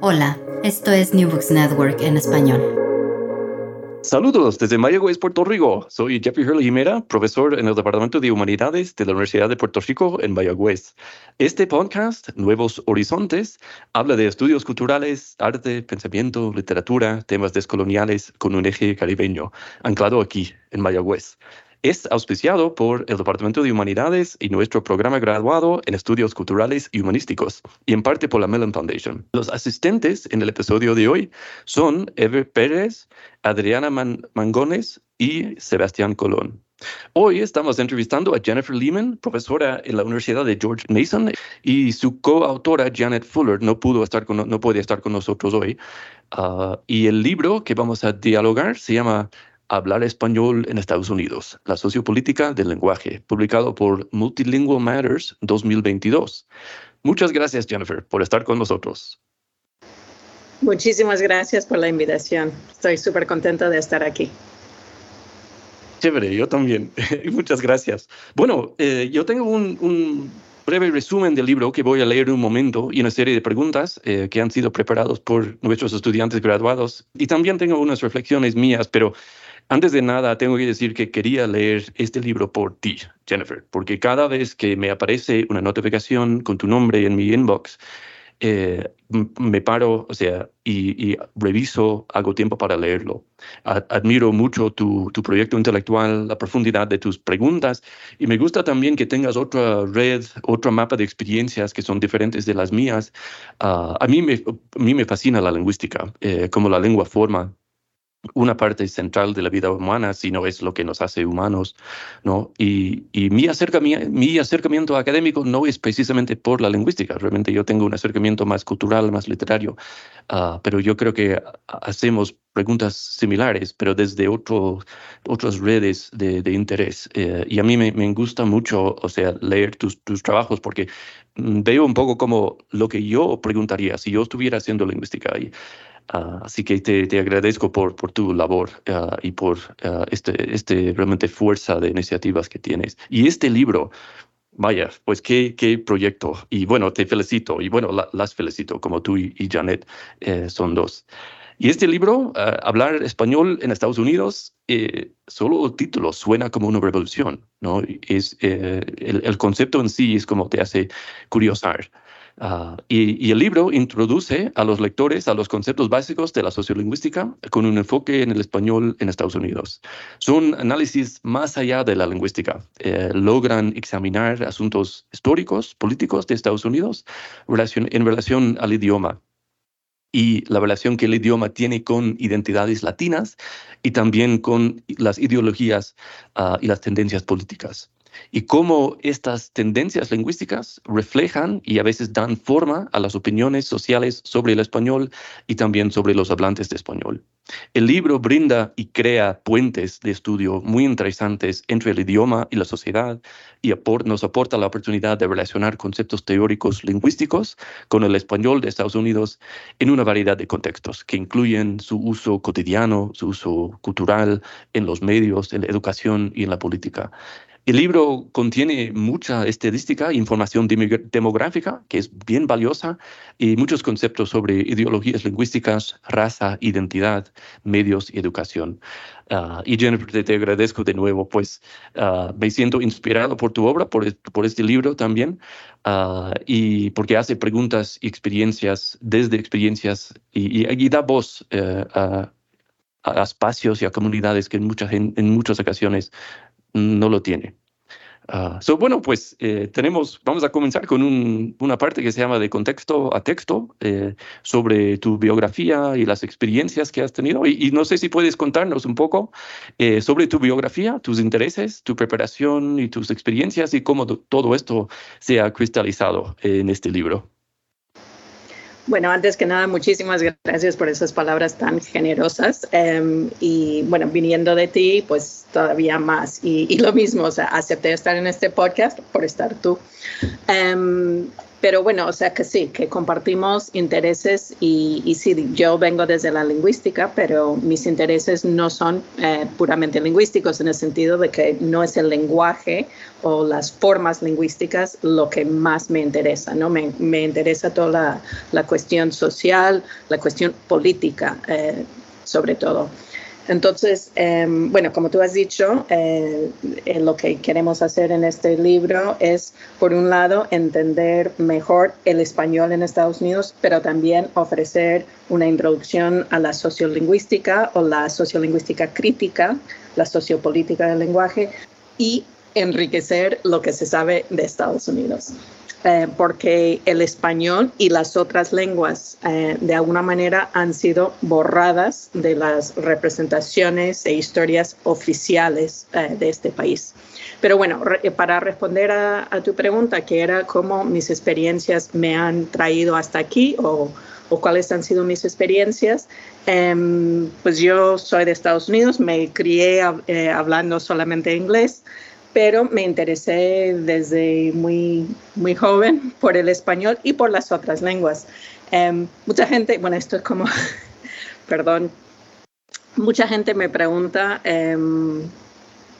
Hola, esto es New Books Network en español. Saludos desde Mayagüez, Puerto Rico. Soy Jeffrey Hurley Jimera, profesor en el Departamento de Humanidades de la Universidad de Puerto Rico en Mayagüez. Este podcast, Nuevos Horizontes, habla de estudios culturales, arte, pensamiento, literatura, temas descoloniales con un eje caribeño, anclado aquí, en Mayagüez. Es auspiciado por el Departamento de Humanidades y nuestro programa graduado en Estudios Culturales y Humanísticos, y en parte por la Mellon Foundation. Los asistentes en el episodio de hoy son Eve Pérez, Adriana Mangones y Sebastián Colón. Hoy estamos entrevistando a Jennifer Lehman, profesora en la Universidad de George Mason, y su coautora Janet Fuller no pudo estar con, no puede estar con nosotros hoy. Ah, y el libro que vamos a dialogar se llama Hablar español en Estados Unidos, la sociopolítica del lenguaje, publicado por Multilingual Matters 2022. Muchas gracias, Jennifer, por estar con nosotros. Muchísimas gracias por la invitación. Estoy súper contento de estar aquí. Chévere, yo también. Muchas gracias. Bueno, eh, yo tengo un, breve resumen del libro que voy a leer un momento y una serie de preguntas eh, que han sido preparados por nuestros estudiantes graduados. Y también tengo unas reflexiones mías, pero antes de nada, tengo que decir que quería leer este libro por ti, Jennifer, porque cada vez que me aparece una notificación con tu nombre en mi inbox, eh, me paro, o sea, y, reviso, hago tiempo para leerlo. admiro mucho tu, tu, proyecto intelectual, la profundidad de tus preguntas, y me gusta también que tengas otra red, otro mapa de experiencias que son diferentes de las mías. Ah, a, mí me, a mí me fascina la lingüística, eh, como la lengua forma una parte central de la vida humana, sino es lo que nos hace humanos, ¿no? Y, y mi, acercamiento, mi acercamiento académico no es precisamente por la lingüística, realmente yo tengo un acercamiento más cultural, más literario, uh, pero yo creo que hacemos preguntas similares, pero desde otro, otras redes de, de interés. Eh, y a mí me, me, gusta mucho, o sea, leer tus, tus trabajos porque mm, veo un poco como lo que yo preguntaría si yo estuviera haciendo lingüística. Y, Ah, así que te, te, agradezco por, por tu labor uh, y por uh, este, este realmente fuerza de iniciativas que tienes. Y este libro, vaya, pues qué, qué proyecto. Y bueno, te felicito. Y bueno, la, las felicito, como tú y, y Janet eh, son dos. Y este libro, Hablar español en Estados Unidos, eh, solo el título suena como una revolución, ¿no? Es, eh, el, el, concepto en sí es como te hace curiosar. Ah, y, el libro introduce a los lectores a los conceptos básicos de la sociolingüística con un enfoque en el español en Estados Unidos. Son análisis más allá de la lingüística. Eh, logran examinar asuntos históricos, políticos de Estados Unidos en relación al idioma y la relación que el idioma tiene con identidades latinas y también con las ideologías ah, y las tendencias políticas. Y cómo estas tendencias lingüísticas reflejan y a veces dan forma a las opiniones sociales sobre el español y también sobre los hablantes de español. El libro brinda y crea puentes de estudio muy interesantes entre el idioma y la sociedad y nos aporta la oportunidad de relacionar conceptos teóricos lingüísticos con el español de Estados Unidos en una variedad de contextos que incluyen su uso cotidiano, su uso cultural en los medios, en la educación y en la política. El libro contiene mucha estadística, información demográfica, que es bien valiosa, y muchos conceptos sobre ideologías lingüísticas, raza, identidad, medios y educación. Ah, y Jennifer, te, agradezco de nuevo, pues ah, me siento inspirado por tu obra, por, este libro también, uh, y porque hace preguntas y experiencias desde experiencias y, y, da voz eh, a, a, espacios y a comunidades que en muchas, en muchas ocasiones no lo tiene. Uh, so, bueno, pues eh, tenemos, vamos a comenzar con un, una parte que se llama de contexto a texto eh, sobre tu biografía y las experiencias que has tenido. Y, y no sé si puedes contarnos un poco eh, sobre tu biografía, tus intereses, tu preparación y tus experiencias y cómo todo esto se ha cristalizado en este libro. Bueno, antes que nada, muchísimas gracias por esas palabras tan generosas. Em, y bueno, viniendo de ti, pues todavía más. Y, y, lo mismo, o sea, acepté estar en este podcast por estar tú. Um, pero bueno, o sea que sí, que compartimos intereses y, y, sí, yo vengo desde la lingüística, pero mis intereses no son eh, puramente lingüísticos en el sentido de que no es el lenguaje o las formas lingüísticas lo que más me interesa, ¿no? Me, me interesa toda la, la, cuestión social, la cuestión política, eh, sobre todo. Entonces, em, bueno, como tú has dicho, eh, eh, lo que queremos hacer en este libro es, por un lado, entender mejor el español en Estados Unidos, pero también ofrecer una introducción a la sociolingüística o la sociolingüística crítica, la sociopolítica del lenguaje y enriquecer lo que se sabe de Estados Unidos. Eh, porque el español y las otras lenguas eh, de alguna manera han sido borradas de las representaciones e historias oficiales eh, de este país. Pero bueno, para responder a, tu pregunta, que era cómo mis experiencias me han traído hasta aquí o, o cuáles han sido mis experiencias, em, pues yo soy de Estados Unidos, me crié hablando solamente inglés pero me interesé desde muy, muy joven por el español y por las otras lenguas. Em, mucha gente, bueno, esto es como, perdón, mucha gente me pregunta um,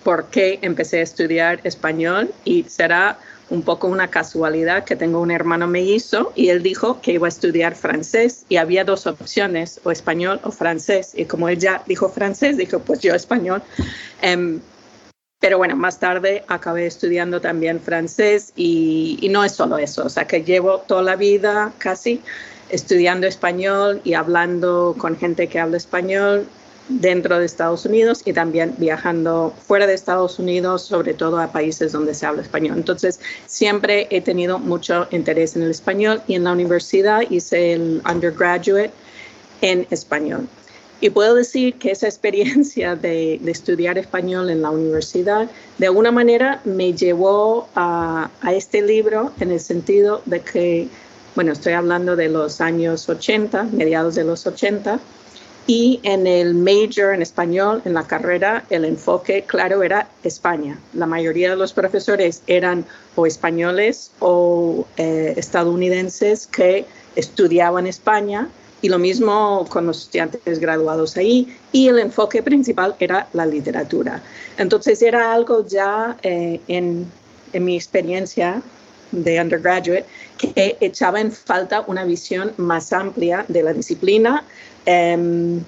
por qué empecé a estudiar español y será un poco una casualidad que tengo un hermano mellizo y él dijo que iba a estudiar francés y había dos opciones, o español o francés. Y como él ya dijo francés, dijo, pues yo español. Um, pero bueno, más tarde acabé estudiando también francés y, no es solo eso, o sea que llevo toda la vida casi estudiando español y hablando con gente que habla español dentro de Estados Unidos y también viajando fuera de Estados Unidos, sobre todo a países donde se habla español. Entonces, siempre he tenido mucho interés en el español y en la universidad hice el undergraduate en español. Y puedo decir que esa experiencia de, estudiar español en la universidad de alguna manera me llevó a, este libro en el sentido de que, bueno, estoy hablando de los años 80, mediados de los 80, y en el major en español, en la carrera, el enfoque claro era España. La mayoría de los profesores eran o españoles o eh, estadounidenses que estudiaban España y lo mismo con los estudiantes graduados ahí, y el enfoque principal era la literatura. Entonces era algo ya eh, en, en mi experiencia de undergraduate que echaba en falta una visión más amplia de la disciplina. Um,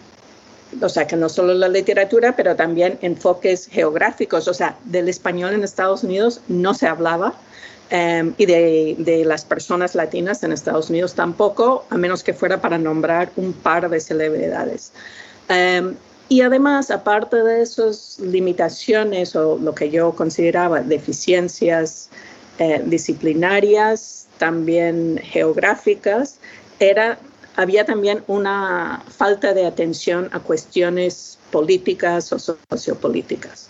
o sea, que no solo la literatura, pero también enfoques geográficos. O sea, del español en Estados Unidos no se hablaba, Em, y de, las personas latinas en Estados Unidos tampoco, a menos que fuera para nombrar un par de celebridades. Um, y además, aparte de esas limitaciones o lo que yo consideraba deficiencias eh, disciplinarias, también geográficas, era, había también una falta de atención a cuestiones políticas o sociopolíticas.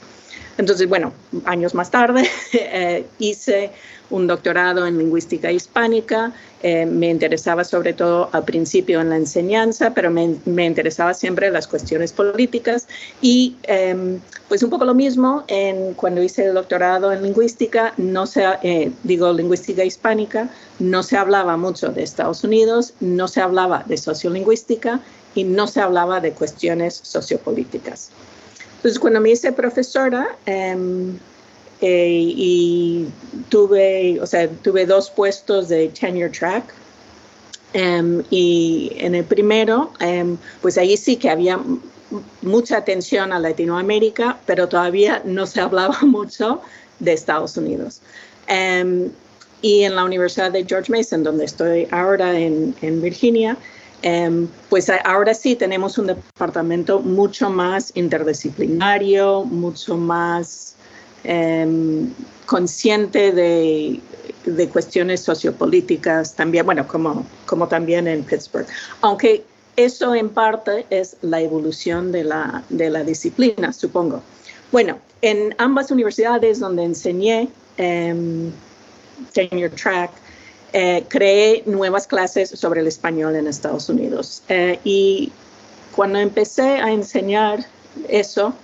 Entonces, bueno, años más tarde eh, hice un doctorado en lingüística hispánica. Eh, me interesaba sobre todo al principio en la enseñanza, pero me, me interesaba siempre las cuestiones políticas. Y em, pues un poco lo mismo en, cuando hice el doctorado en lingüística, no se, eh, digo lingüística hispánica, no se hablaba mucho de Estados Unidos, no se hablaba de sociolingüística y no se hablaba de cuestiones sociopolíticas. Entonces, cuando me hice profesora, em, eh, y tuve, o sea, tuve dos puestos de tenure track. Em, y en el primero, em, pues ahí sí que había mucha atención a Latinoamérica, pero todavía no se hablaba mucho de Estados Unidos. Em, y en la Universidad de George Mason, donde estoy ahora en, en Virginia, pues ahora sí tenemos un departamento mucho más interdisciplinario, mucho más Em, consciente de, de, cuestiones sociopolíticas también, bueno, como, como también en Pittsburgh. Aunque eso en parte es la evolución de la, de la disciplina, supongo. Bueno, en ambas universidades donde enseñé um, tenure track, eh, creé nuevas clases sobre el español en Estados Unidos. Eh, y cuando empecé a enseñar eso,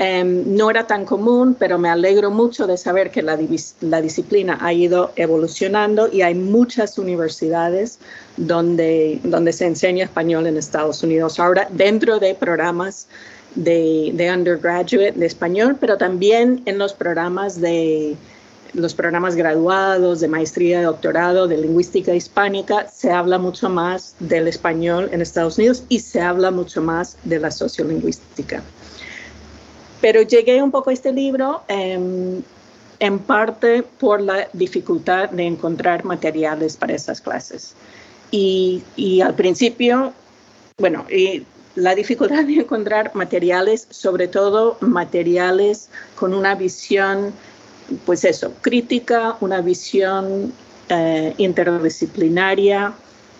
Em, no era tan común, pero me alegro mucho de saber que la, la, disciplina ha ido evolucionando y hay muchas universidades donde, donde se enseña español en Estados Unidos. Ahora, dentro de programas de, de undergraduate de español, pero también en los programas de los programas graduados de maestría, doctorado, de lingüística hispánica, se habla mucho más del español en Estados Unidos y se habla mucho más de la sociolingüística. Pero llegué un poco a este libro em, en parte por la dificultad de encontrar materiales para esas clases. Y, al principio, bueno, la dificultad de encontrar materiales, sobre todo materiales con una visión, pues eso, crítica, una visión eh, interdisciplinaria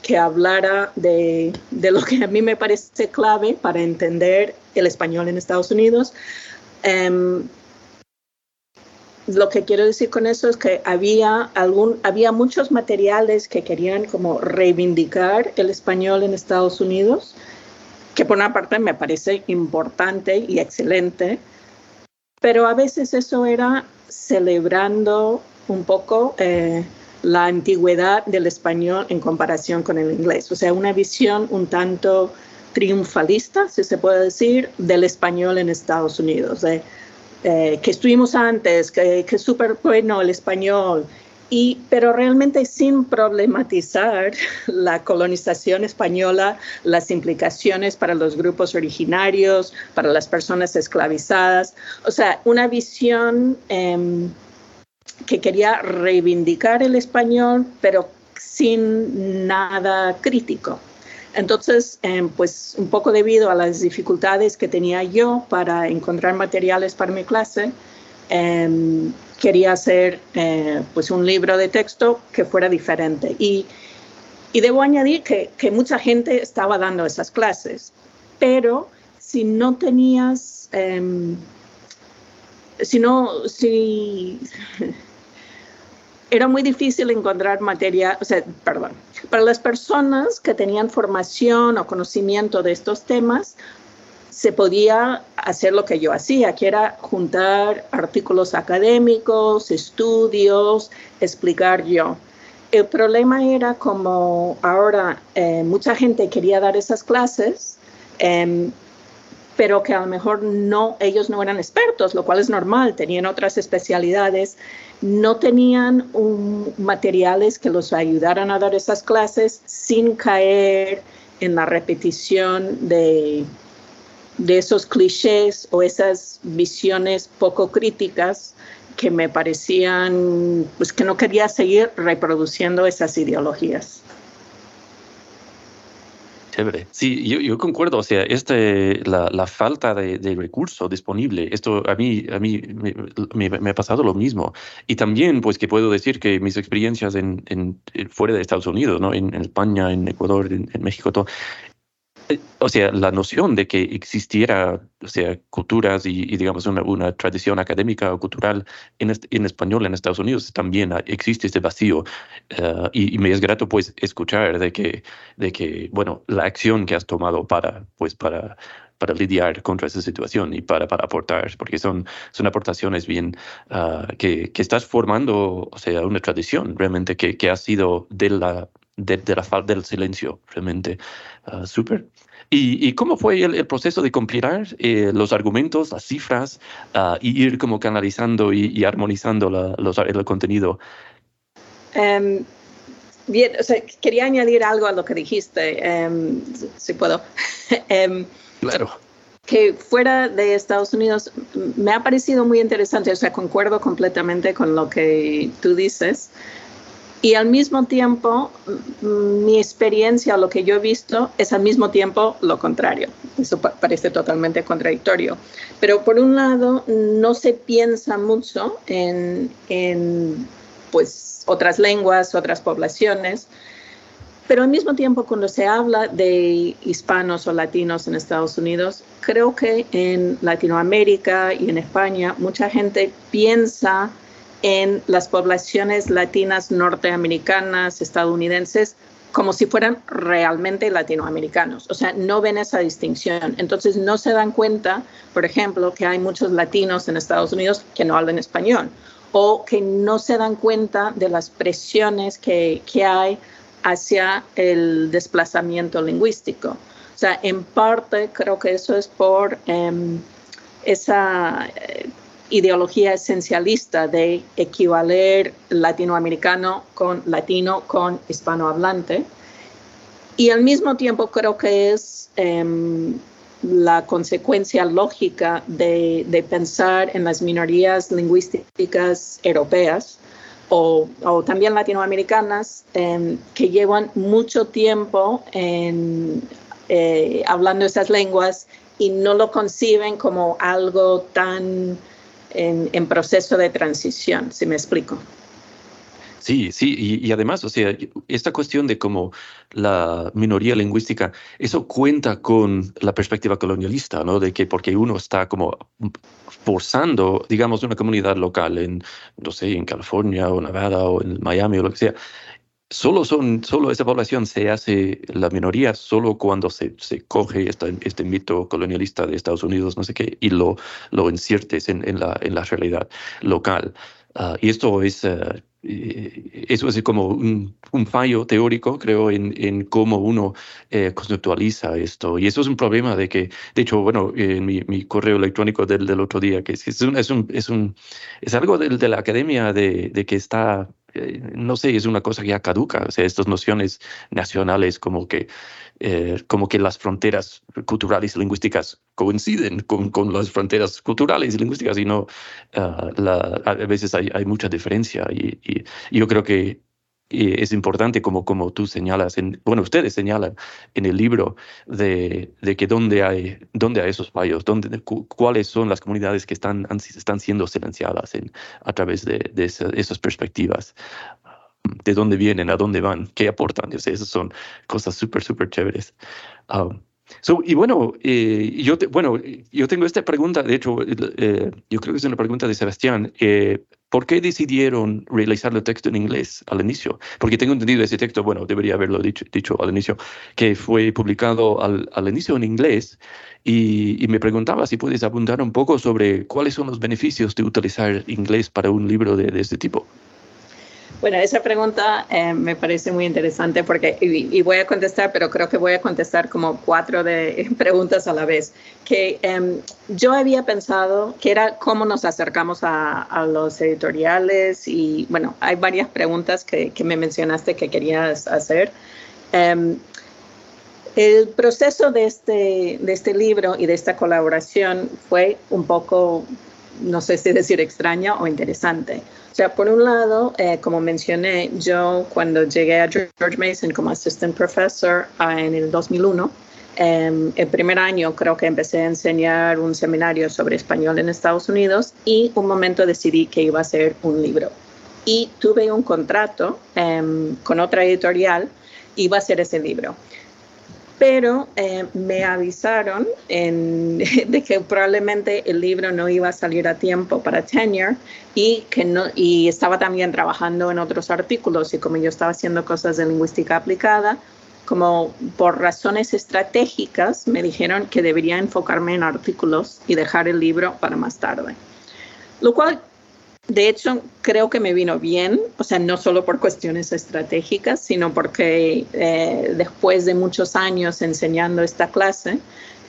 que hablara de, de, lo que a mí me parece clave para entender el español en Estados Unidos, Em, lo que quiero decir con eso es que había, algún, había muchos materiales que querían como reivindicar el español en Estados Unidos, que por una parte me parece importante y excelente, pero a veces eso era celebrando un poco eh, la antigüedad del español en comparación con el inglés, o sea, una visión un tanto triunfalista, si se puede decir, del español en Estados Unidos. Eh, que estuvimos antes, que, es súper bueno el español, y, pero realmente sin problematizar la colonización española, las implicaciones para los grupos originarios, para las personas esclavizadas. O sea, una visión em, que quería reivindicar el español, pero sin nada crítico. Entonces, em, pues un poco debido a las dificultades que tenía yo para encontrar materiales para mi clase, em, quería hacer eh, pues un libro de texto que fuera diferente. Y, y debo añadir que, que, mucha gente estaba dando esas clases, pero si no tenías, em, si no, si era muy difícil encontrar materia, o sea, perdón, para las personas que tenían formación o conocimiento de estos temas, se podía hacer lo que yo hacía, que era juntar artículos académicos, estudios, explicar yo. El problema era como ahora eh, mucha gente quería dar esas clases, em, pero que a lo mejor no, ellos no eran expertos, lo cual es normal, tenían otras especialidades, no tenían materiales que los ayudaran a dar esas clases sin caer en la repetición de, de esos clichés o esas visiones poco críticas que me parecían, pues que no quería seguir reproduciendo esas ideologías. Sí, yo, concuerdo. O sea, este, la, falta de, de, recurso disponible, esto a mí, a mí me, ha pasado lo mismo. Y también, pues, que puedo decir que mis experiencias en, en fuera de Estados Unidos, ¿no? En, España, en Ecuador, en, México, todo, eh, o sea, la noción de que existiera, o sea, culturas y, digamos, una, una, tradición académica o cultural en, en, español en Estados Unidos, también existe este vacío. Eh, y, me es grato, pues, escuchar de que, de que, bueno, la acción que has tomado para, pues, para para lidiar contra esa situación y para, para aportar, porque son, son aportaciones bien ah, que, que, estás formando, o sea, una tradición realmente que, que ha sido de la, de, la falta del silencio, realmente uh, súper. ¿Y, ¿Y, cómo fue el, proceso de compilar eh, los argumentos, las cifras, uh, y ir como canalizando y, armonizando la, los, el contenido? Um, bien, o sea, quería añadir algo a lo que dijiste, um, si puedo. um, claro que fuera de Estados Unidos me ha parecido muy interesante, o sea, concuerdo completamente con lo que tú dices. Y al mismo tiempo, mi experiencia, lo que yo he visto, es al mismo tiempo lo contrario. Eso parece totalmente contradictorio. Pero por un lado, no se piensa mucho en, en pues, otras lenguas, otras poblaciones. Pero al mismo tiempo, cuando se habla de hispanos o latinos en Estados Unidos, creo que en Latinoamérica y en España mucha gente piensa en las poblaciones latinas norteamericanas, estadounidenses, como si fueran realmente latinoamericanos. O sea, no ven esa distinción. Entonces, no se dan cuenta, por ejemplo, que hay muchos latinos en Estados Unidos que no hablan español o que no se dan cuenta de las presiones que, que hay hacia el desplazamiento lingüístico. O sea, en parte creo que eso es por em, esa... Eh, ideología esencialista de equivaler latinoamericano con latino con hispanohablante. Y al mismo tiempo creo que es em, la consecuencia lógica de, pensar en las minorías lingüísticas europeas o, también latinoamericanas em, que llevan mucho tiempo eh, hablando esas lenguas y no lo conciben como algo tan en, proceso de transición, si me explico. Sí, sí, y, además, o sea, esta cuestión de cómo la minoría lingüística, eso cuenta con la perspectiva colonialista, ¿no? De que porque uno está como forzando, digamos, una comunidad local en, no sé, en California o Nevada o en Miami o lo que sea, solo, son, solo esa población se hace la minoría solo cuando se, se coge esta, este mito colonialista de Estados Unidos, no sé qué, y lo, lo inciertes en, en, la, en la realidad local. Ah, y esto es, uh, eso es como un, un, fallo teórico, creo, en, en cómo uno eh, conceptualiza esto. Y eso es un problema de que, de hecho, bueno, en mi, mi correo electrónico del, del otro día, que es, es, un, es, un, es, algo de, de la academia de, de que está eh, no sé, es una cosa que ya caduca, o sea, estas nociones nacionales como que, eh, como que las fronteras culturales y lingüísticas coinciden con, con las fronteras culturales y lingüísticas y no, ah, a veces hay, hay mucha diferencia y, y, yo creo que es importante, como, como tú señalas, en, bueno, ustedes señalan en el libro de, de que dónde hay, dónde hay esos fallos, dónde, cuáles son las comunidades que están, están siendo silenciadas en, a través de, de esas perspectivas de dónde vienen, a dónde van, qué aportan. Sé, esas son cosas súper, súper chéveres. Um, y bueno, eh, yo, bueno, yo tengo esta pregunta, de hecho, eh, yo creo que es una pregunta de Sebastián. Eh, ¿Por qué decidieron realizar el texto en inglés al inicio? Porque tengo entendido ese texto, bueno, debería haberlo dicho, al inicio, que fue publicado al, al inicio en inglés y, me preguntaba si puedes apuntar un poco sobre cuáles son los beneficios de utilizar inglés para un libro de este tipo. Bueno, esa pregunta eh, me parece muy interesante porque, y, voy a contestar, pero creo que voy a contestar como cuatro de preguntas a la vez. Que em, yo había pensado que era cómo nos acercamos a, a, los editoriales y, bueno, hay varias preguntas que, que me mencionaste que querías hacer. Um, el proceso de este, de este libro y de esta colaboración fue un poco, no sé si decir extraño o interesante sea, por un lado, eh, como mencioné, yo cuando llegué a George Mason como assistant professor ah, en el 2001, em, el primer año creo que empecé a enseñar un seminario sobre español en Estados Unidos y un momento decidí que iba a hacer un libro. Y tuve un contrato em, con otra editorial, iba a hacer ese libro. Pero eh, me avisaron de que probablemente el libro no iba a salir a tiempo para tenure y que no y estaba también trabajando en otros artículos y como yo estaba haciendo cosas de lingüística aplicada como por razones estratégicas me dijeron que debería enfocarme en artículos y dejar el libro para más tarde. Lo cual de hecho, creo que me vino bien, o sea, no solo por cuestiones estratégicas, sino porque eh, después de muchos años enseñando esta clase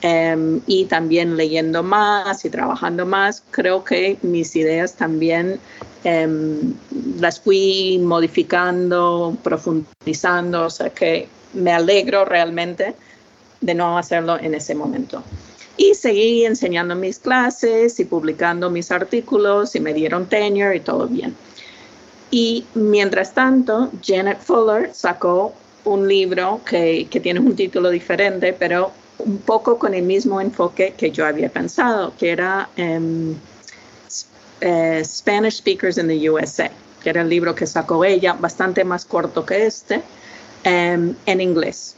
em, y también leyendo más y trabajando más, creo que mis ideas también em, las fui modificando, profundizando, o sea que me alegro realmente de no hacerlo en ese momento. Y seguí enseñando mis clases y publicando mis artículos y me dieron tenure y todo bien. Y mientras tanto, Janet Fuller sacó un libro que, que tiene un título diferente, pero un poco con el mismo enfoque que yo había pensado, que era um, uh, Spanish Speakers in the USA, que era el libro que sacó ella, bastante más corto que este, um, en inglés.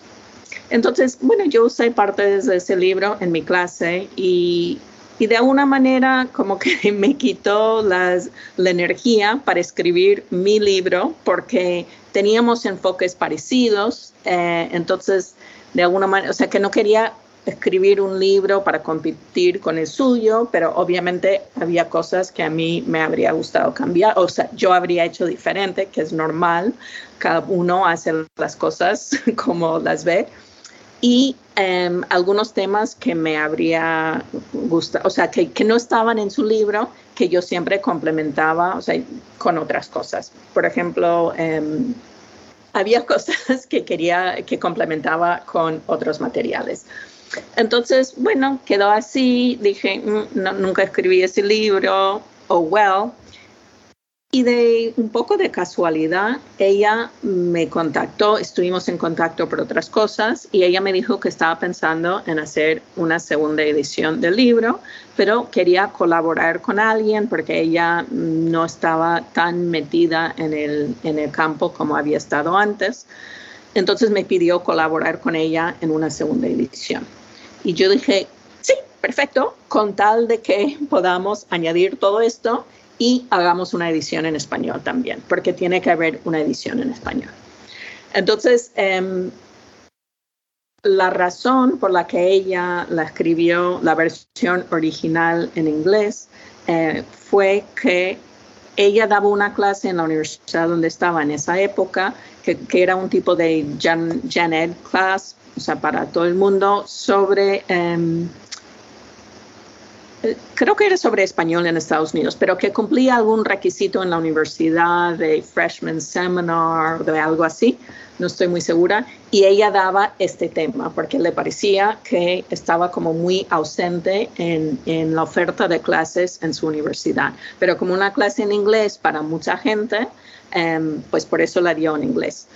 Entonces, bueno, yo usé parte de ese libro en mi clase y, y de alguna manera como que me quitó las, la energía para escribir mi libro porque teníamos enfoques parecidos. Eh, entonces, de alguna manera, o sea, que no quería escribir un libro para competir con el suyo, pero obviamente había cosas que a mí me habría gustado cambiar, o sea, yo habría hecho diferente, que es normal, cada uno hace las cosas como las ve y em, algunos temas que me habría gustado, o sea, que, que, no estaban en su libro, que yo siempre complementaba, o sea, con otras cosas. Por ejemplo, em, había cosas que quería, que complementaba con otros materiales. Entonces, bueno, quedó así, dije, mm, nunca escribí ese libro, oh well, y de un poco de casualidad, ella me contactó, estuvimos en contacto por otras cosas, y ella me dijo que estaba pensando en hacer una segunda edición del libro, pero quería colaborar con alguien porque ella no estaba tan metida en el, en el campo como había estado antes. Entonces me pidió colaborar con ella en una segunda edición. Y yo dije, sí, perfecto, con tal de que podamos añadir todo esto y hagamos una edición en español también, porque tiene que haber una edición en español. Entonces, em, la razón por la que ella la escribió, la versión original en inglés, eh, fue que ella daba una clase en la universidad donde estaba en esa época, que, era un tipo de Jan, Ed class, o sea, para todo el mundo, sobre em, creo que era sobre español en Estados Unidos, pero que cumplía algún requisito en la universidad de freshman seminar, de algo así, no estoy muy segura, y ella daba este tema porque le parecía que estaba como muy ausente en, en la oferta de clases en su universidad, pero como una clase en inglés para mucha gente, em, pues por eso la dio en inglés.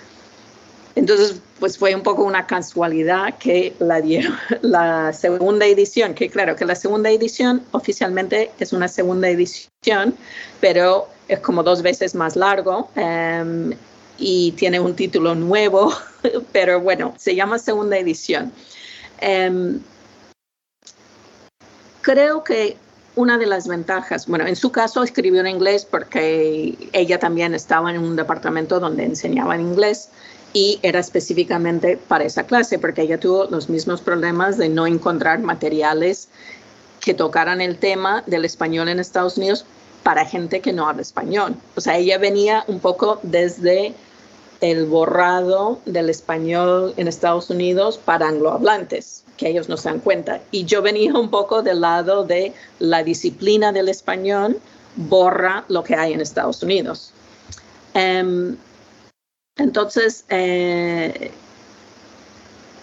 Entonces, pues fue un poco una casualidad que la dieron la segunda edición, que claro, que la segunda edición oficialmente es una segunda edición, pero es como dos veces más largo em, y tiene un título nuevo, pero bueno, se llama segunda edición. Em, creo que una de las ventajas, bueno, en su caso escribió en inglés porque ella también estaba en un departamento donde enseñaba en inglés y era específicamente para esa clase, porque ella tuvo los mismos problemas de no encontrar materiales que tocaran el tema del español en Estados Unidos para gente que no habla español. O sea, ella venía un poco desde el borrado del español en Estados Unidos para anglohablantes, que ellos no se dan cuenta. Y yo venía un poco del lado de la disciplina del español borra lo que hay en Estados Unidos. Um, entonces, eh,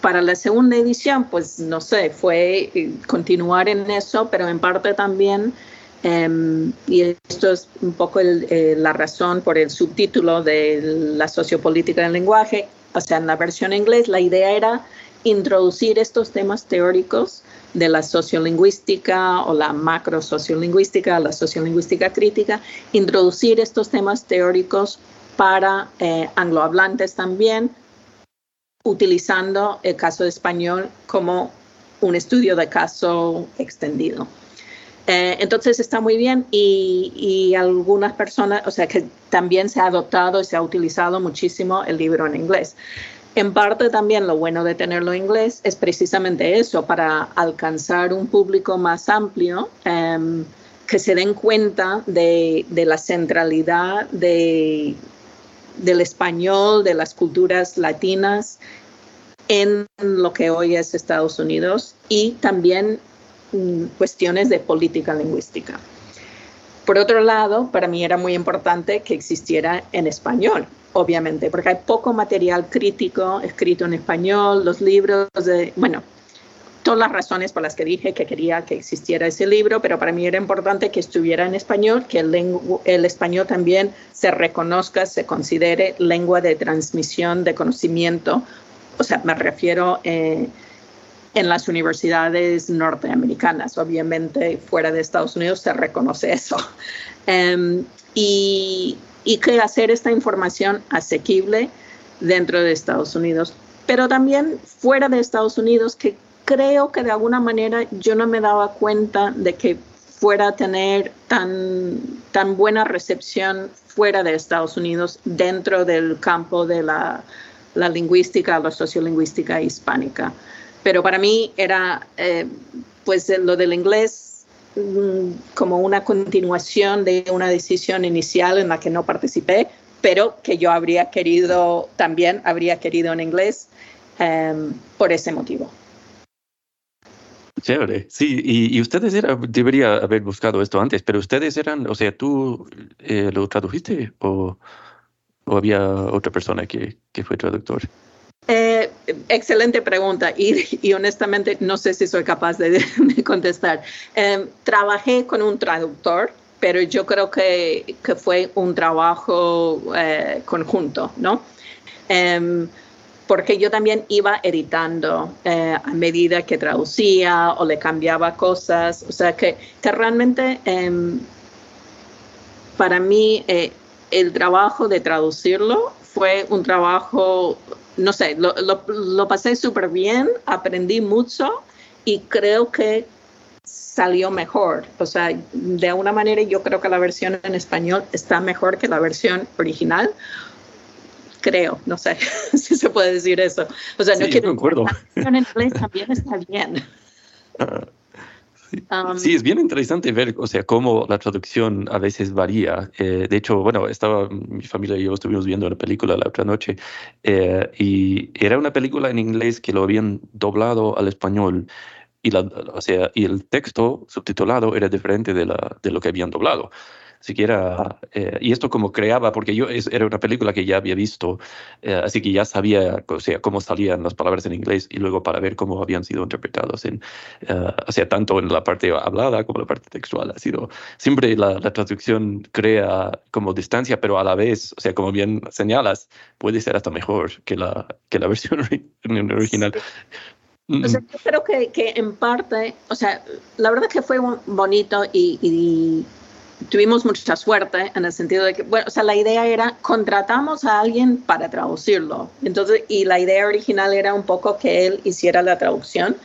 para la segunda edición, pues no sé, fue eh, continuar en eso, pero en parte también, em, y esto es un poco eh, la razón por el subtítulo de la sociopolítica del lenguaje, o sea, en la versión inglés, la idea era introducir estos temas teóricos de la sociolingüística o la macro sociolingüística, la sociolingüística crítica, introducir estos temas teóricos para eh, anglohablantes también, utilizando el caso de español como un estudio de caso extendido. Eh, entonces está muy bien y, algunas personas, o sea que también se ha adoptado y se ha utilizado muchísimo el libro en inglés. En parte también lo bueno de tenerlo en inglés es precisamente eso, para alcanzar un público más amplio, em, que se den cuenta de la centralidad de, del español, de las culturas latinas en lo que hoy es Estados Unidos y también Mm, cuestiones de política lingüística. Por otro lado, para mí era muy importante que existiera en español, obviamente, porque hay poco material crítico escrito en español, los libros de, bueno, todas las razones por las que dije que quería que existiera ese libro, pero para mí era importante que estuviera en español, que el, el español también se reconozca, se considere lengua de transmisión de conocimiento, o sea, me refiero... Eh, en las universidades norteamericanas. Obviamente, fuera de Estados Unidos se reconoce eso. Em, y, y que hacer esta información asequible dentro de Estados Unidos, pero también fuera de Estados Unidos, que creo que de alguna manera yo no me daba cuenta de que fuera a tener tan, tan buena recepción fuera de Estados Unidos dentro del campo de la, la lingüística, la sociolingüística hispánica pero para mí era eh, pues lo del inglés mm, como una continuación de una decisión inicial en la que no participé, pero que yo habría querido también, habría querido en inglés em, por ese motivo. Chévere, sí, y, ustedes eran, haber buscado esto antes, pero ustedes eran, o sea, ¿tú eh, lo tradujiste o, había otra persona que, que fue traductor? Eh, excelente pregunta y, honestamente no sé si soy capaz de, contestar. Em, trabajé con un traductor, pero yo creo que, que fue un trabajo eh, conjunto, ¿no? Porque yo también iba editando eh, a medida que traducía o le cambiaba cosas, o sea que, que realmente em, para mí el trabajo de traducirlo fue un trabajo no sé, lo, lo, pasé súper bien, aprendí mucho y creo que salió mejor. O sea, de alguna manera yo creo que la versión en español está mejor que la versión original. Creo, no sé si se puede decir eso. O sea, no quiero. La versión en inglés también está bien. Ah, Um, sí, es bien interesante ver, o sea, cómo la traducción a veces varía. Eh, de hecho, bueno, estaba mi familia y yo estuvimos viendo una película la otra noche eh, y era una película en inglés que lo habían doblado al español y, la, o sea, y el texto subtitulado era diferente de, la, de lo que habían doblado siquiera, eh, y esto como creaba, porque yo era una película que ya había visto, eh, así que ya sabía o sea, cómo salían las palabras en inglés y luego para ver cómo habían sido interpretados, en, eh, o sea, tanto en la parte hablada como en la parte textual. Ha sido, siempre la, la, traducción crea como distancia, pero a la vez, o sea, como bien señalas, puede ser hasta mejor que la, que la versión original. O sea, yo creo que, que, en parte, o sea, la verdad que fue bonito y, y tuvimos mucha suerte en el sentido de que, bueno, o sea, la idea era contratamos a alguien para traducirlo. Entonces, y la idea original era un poco que él hiciera la traducción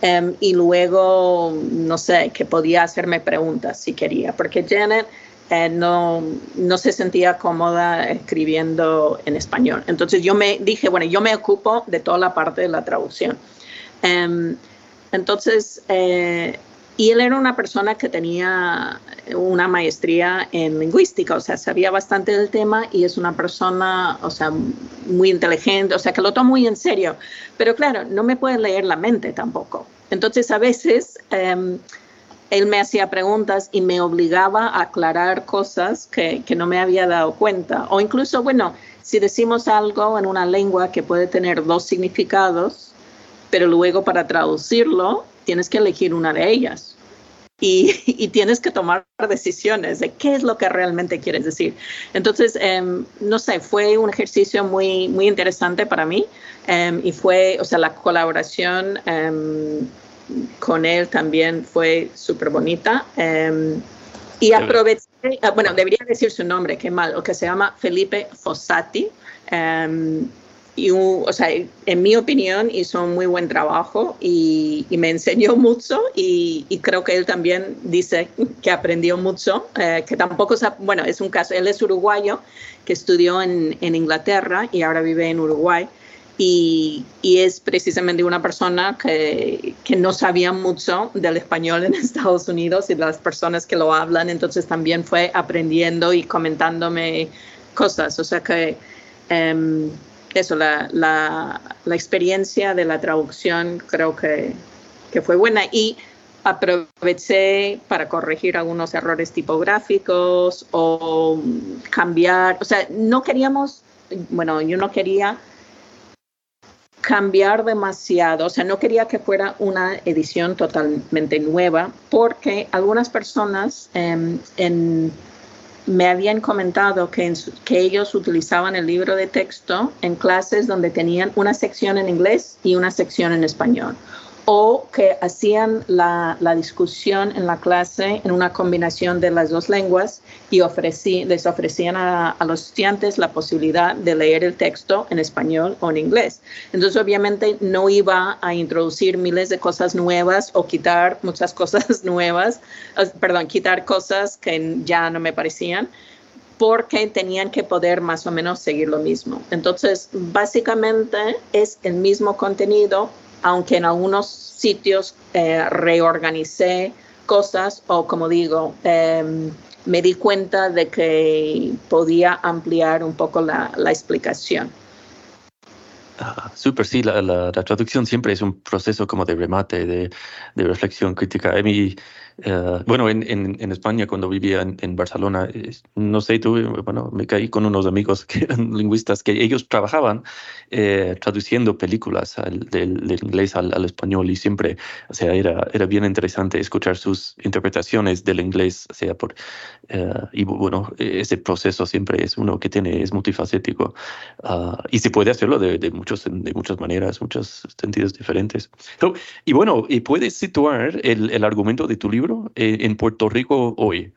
em, y luego, no sé, que podía hacerme preguntas si quería, porque Janet eh, no, no se sentía cómoda escribiendo en español. Entonces yo me dije, bueno, yo me ocupo de toda la parte de la traducción. Em, entonces, eh, y él era una persona que tenía una maestría en lingüística, o sea, sabía bastante del tema y es una persona, o sea, muy inteligente, o sea, que lo toma muy en serio. Pero claro, no me puede leer la mente tampoco. Entonces, a veces em, él me hacía preguntas y me obligaba a aclarar cosas que, que no me había dado cuenta. O incluso, bueno, si decimos algo en una lengua que puede tener dos significados, pero luego para traducirlo tienes que elegir una de ellas. Y, tienes que tomar decisiones de qué es lo que realmente quieres decir. Entonces, em, no sé, fue un ejercicio muy, muy interesante para mí em, y fue, o sea, la colaboración em, con él también fue súper bonita. y aproveché, ah, bueno, debería decir su nombre, qué mal, o que se llama Felipe Fossati y o sea, en mi opinión hizo un muy buen trabajo y, me enseñó mucho y, creo que él también dice que aprendió mucho, eh, que tampoco, bueno, es un caso, él es uruguayo, que estudió en, en Inglaterra y ahora vive en Uruguay. Y, y, es precisamente una persona que, que, no sabía mucho del español en Estados Unidos y las personas que lo hablan, entonces también fue aprendiendo y comentándome cosas, o sea que em, eso, la, la, la, experiencia de la traducción creo que, que fue buena. Y aproveché para corregir algunos errores tipográficos o cambiar, o sea, no queríamos, bueno, yo no quería cambiar demasiado, o sea, no quería que fuera una edición totalmente nueva, porque algunas personas em, en me habían comentado que, que ellos utilizaban el libro de texto en clases donde tenían una sección en inglés y una sección en español o que hacían la, la, discusión en la clase en una combinación de las dos lenguas y ofrecí, les ofrecían a, a, los estudiantes la posibilidad de leer el texto en español o en inglés. Entonces, obviamente, no iba a introducir miles de cosas nuevas o quitar muchas cosas nuevas, perdón, quitar cosas que ya no me parecían porque tenían que poder más o menos seguir lo mismo. Entonces, básicamente es el mismo contenido, aunque en algunos sitios eh, reorganicé cosas o como digo, em, me di cuenta de que podía ampliar un poco la, explicación. Ah, súper, sí, la, traducción siempre es un proceso como de remate, de, reflexión crítica. Eh, bueno, en, en, en, España, cuando vivía en, en, Barcelona, no sé, tuve, bueno, me caí con unos amigos que eran lingüistas que ellos trabajaban eh, traduciendo películas del, del, inglés al, al, español y siempre, o sea, era, era bien interesante escuchar sus interpretaciones del inglés, o sea, por, eh, y bueno, ese proceso siempre es uno que tiene, es multifacético uh, y se puede hacerlo de, de, muchos, de muchas maneras, muchos sentidos diferentes. So, y bueno, y puedes situar el, el argumento de tu libro eh, en Puerto Rico hoy.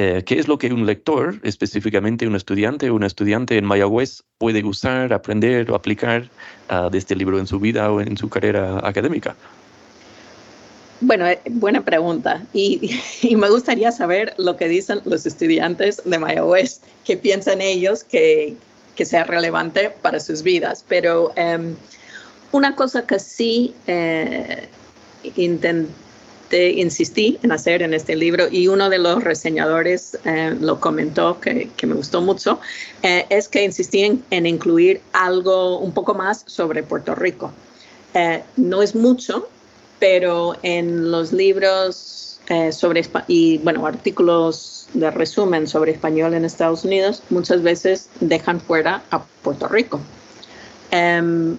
Eh, ¿Qué es lo que un lector, específicamente un estudiante o una estudiante en Mayagüez, puede usar, aprender o aplicar uh, de este libro en su vida o en su carrera académica? Bueno, eh, buena pregunta. Y, y, me gustaría saber lo que dicen los estudiantes de Mayagüez, qué piensan ellos que, que sea relevante para sus vidas. Pero um, una cosa que sí eh, intenté insistí en hacer en este libro y uno de los reseñadores eh, lo comentó que, que, me gustó mucho, eh, es que insistí en, en, incluir algo un poco más sobre Puerto Rico. Eh, no es mucho, pero en los libros eh, sobre, y bueno, artículos de resumen sobre español en Estados Unidos, muchas veces dejan fuera a Puerto Rico. Um,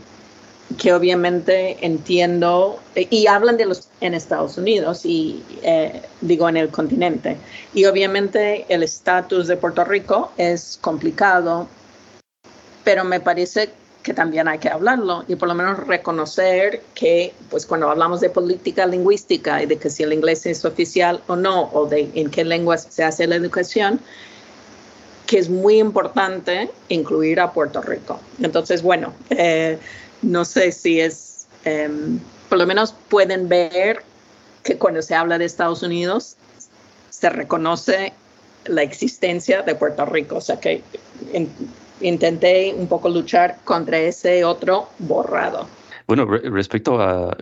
que obviamente entiendo, eh, y hablan de los en Estados Unidos y eh, digo en el continente, y obviamente el estatus de Puerto Rico es complicado, pero me parece que también hay que hablarlo y por lo menos reconocer que pues cuando hablamos de política lingüística y de que si el inglés es oficial o no, o de en qué lenguas se hace la educación, que es muy importante incluir a Puerto Rico. Entonces, bueno, eh, no sé si es, um, por lo menos pueden ver que cuando se habla de Estados Unidos se reconoce la existencia de Puerto Rico, o sea que in, intenté un poco luchar contra ese otro borrado. Bueno, re respecto a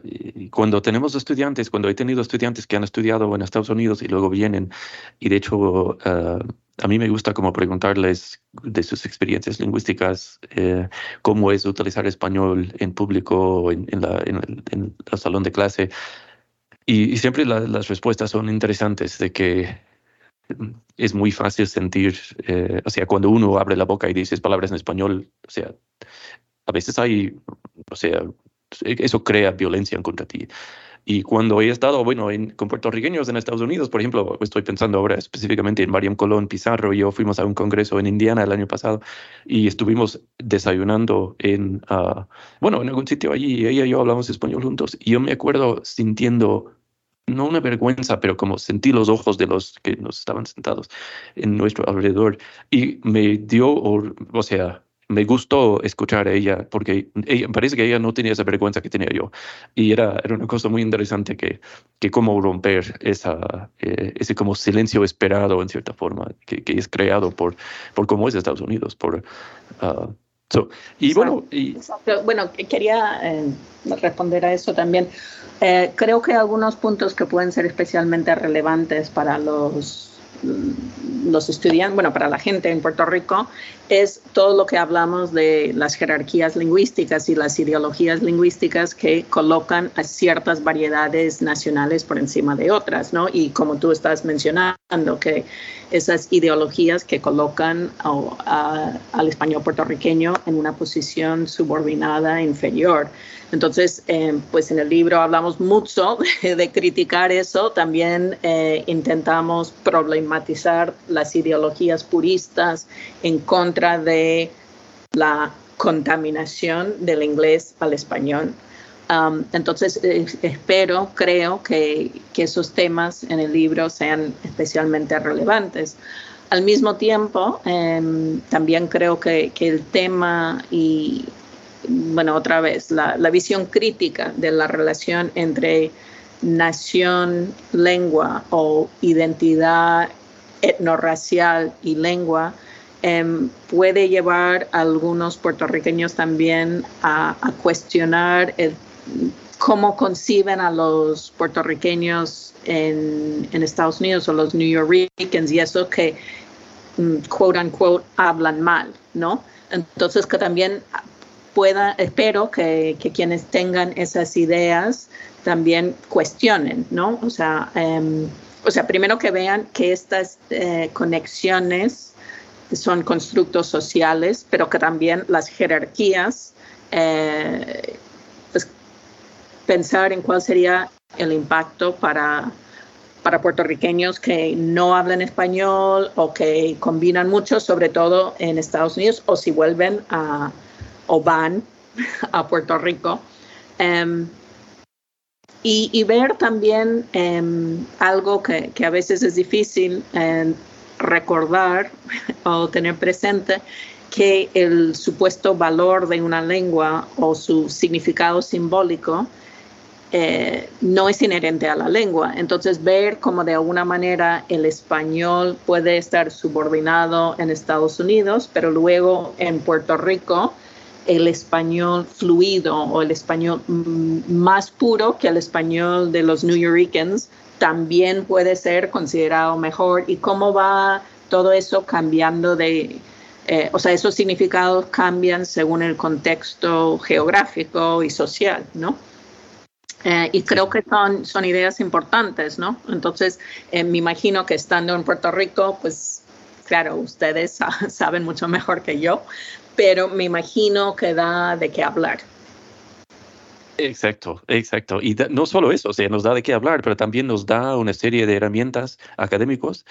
cuando tenemos estudiantes, cuando he tenido estudiantes que han estudiado en Estados Unidos y luego vienen, y de hecho uh, a mí me gusta como preguntarles de sus experiencias lingüísticas, eh, cómo es utilizar español en público, en, en, el, salón de clase. Y, siempre la, las respuestas son interesantes de que es muy fácil sentir, eh, o sea, cuando uno abre la boca y dice palabras en español, o sea, a veces hay, o sea, eso crea violencia en contra ti. Y cuando he estado, bueno, en, con puertorriqueños en Estados Unidos, por ejemplo, estoy pensando ahora específicamente en Mariam Colón Pizarro, y yo fuimos a un congreso en Indiana el año pasado y estuvimos desayunando en, uh, bueno, en algún sitio allí, y ella y yo hablamos español juntos, y yo me acuerdo sintiendo no una vergüenza, pero como sentí los ojos de los que nos estaban sentados en nuestro alrededor y me dio, o, o sea, me gustó escuchar a ella porque ella, parece que ella no tenía esa vergüenza que tenía yo. Y era, era una cosa muy interesante que, que cómo romper esa, eh, ese como silencio esperado en cierta forma que, que, es creado por, por cómo es Estados Unidos. Por, uh, y bueno, y, bueno, quería eh, responder a eso también. Eh, creo que algunos puntos que pueden ser especialmente relevantes para los los estudiantes, bueno, para la gente en Puerto Rico, es todo lo que hablamos de las jerarquías lingüísticas y las ideologías lingüísticas que colocan a ciertas variedades nacionales por encima de otras, ¿no? Y como tú estás mencionando, que esas ideologías que colocan al español puertorriqueño en una posición subordinada inferior. Entonces, eh, pues en el libro hablamos mucho de, criticar eso, también eh, intentamos problematizar las ideologías puristas en contra de la contaminación del inglés al español. Um, entonces, eh, espero, creo que, que, esos temas en el libro sean especialmente relevantes. Al mismo tiempo, em, también creo que, que, el tema y bueno, otra vez, la, visión crítica de la relación entre nación, lengua o identidad etnorracial y lengua em, puede llevar a algunos puertorriqueños también a, cuestionar cómo conciben a los puertorriqueños en, Estados Unidos o los New Yorkers y eso que, mm, quote unquote, hablan mal, ¿no? Entonces que también espero que, quienes tengan esas ideas también cuestionen, ¿no? O sea, em, o sea primero que vean que estas eh, conexiones son constructos sociales, pero que también las jerarquías, eh, pues pensar en cuál sería el impacto para, para puertorriqueños que no hablan español o que combinan mucho, sobre todo en Estados Unidos, o si vuelven a, o van a Puerto Rico. Em, y, ver también em, algo que, a veces es difícil recordar o tener presente, que el supuesto valor de una lengua o su significado simbólico eh, no es inherente a la lengua. Entonces, ver cómo de alguna manera el español puede estar subordinado en Estados Unidos, pero luego en Puerto Rico el español fluido o el español más puro que el español de los New Yorkers también puede ser considerado mejor y cómo va todo eso cambiando de, eh, o sea, esos significados cambian según el contexto geográfico y social, ¿no? Eh, y creo que son, son ideas importantes, ¿no? Entonces, eh, me imagino que estando en Puerto Rico, pues claro, ustedes saben mucho mejor que yo, pero me imagino que da de qué hablar. Exacto, exacto. Y no solo eso, o sea, nos da de qué hablar, pero también nos da una serie de herramientas académicos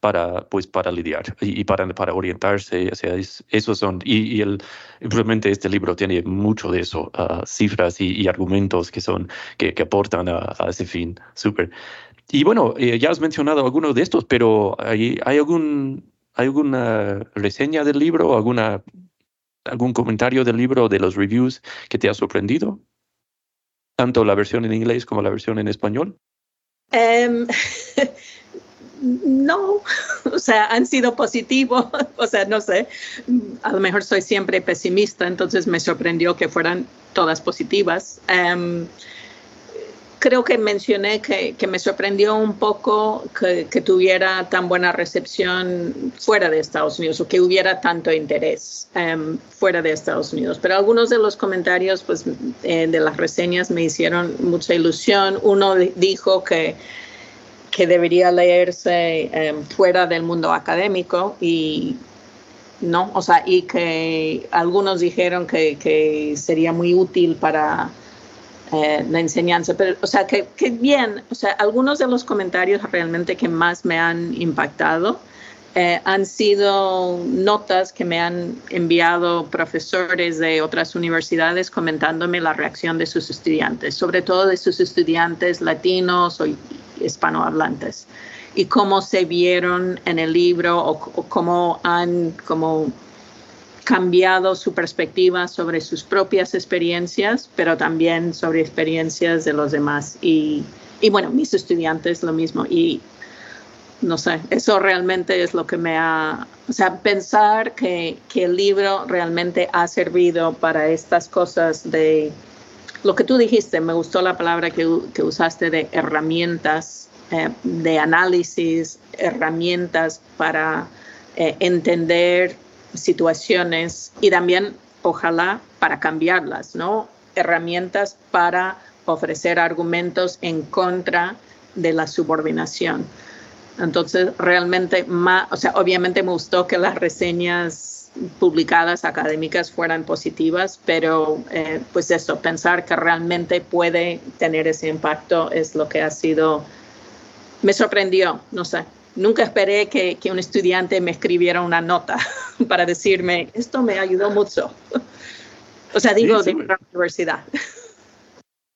para, pues, para lidiar y, para, para orientarse. O sea, esos son, y, el, realmente este libro tiene mucho de eso, uh, cifras y, argumentos que son, que, que aportan a, ese fin. Súper. Y bueno, eh, ya has mencionado algunos de estos, pero ¿hay, algún, ¿hay alguna reseña del libro, alguna algún comentario del libro, de los reviews que te ha sorprendido? Tanto la versión en inglés como la versión en español. Em, no, o sea, han sido positivos, o sea, no sé, a lo mejor soy siempre pesimista, entonces me sorprendió que fueran todas positivas. Em, creo que mencioné que, me sorprendió un poco que, tuviera tan buena recepción fuera de Estados Unidos o que hubiera tanto interés em, fuera de Estados Unidos. Pero algunos de los comentarios pues, eh, de las reseñas me hicieron mucha ilusión. Uno dijo que, que debería leerse em, fuera del mundo académico y no, o sea, y que algunos dijeron que, que sería muy útil para eh, la enseñanza. Pero, o sea, que, bien, o sea, algunos de los comentarios realmente que más me han impactado eh, han sido notas que me han enviado profesores de otras universidades comentándome la reacción de sus estudiantes, sobre todo de sus estudiantes latinos o hispanohablantes, y cómo se vieron en el libro o, cómo han como cambiado su perspectiva sobre sus propias experiencias, pero también sobre experiencias de los demás. Y, y bueno, mis estudiantes lo mismo. Y no sé, eso realmente es lo que me ha, o sea, pensar que, que el libro realmente ha servido para estas cosas de lo que tú dijiste, me gustó la palabra que, que usaste de herramientas eh, de análisis, herramientas para eh, entender situaciones y también, ojalá, para cambiarlas, ¿no? Herramientas para ofrecer argumentos en contra de la subordinación. Entonces, realmente, más, o sea, obviamente me gustó que las reseñas publicadas académicas fueran positivas, pero eh, pues eso, pensar que realmente puede tener ese impacto es lo que ha sido, me sorprendió, no sé. Nunca esperé que, que un estudiante me escribiera una nota para decirme, esto me ayudó mucho. o sea, digo, de la universidad.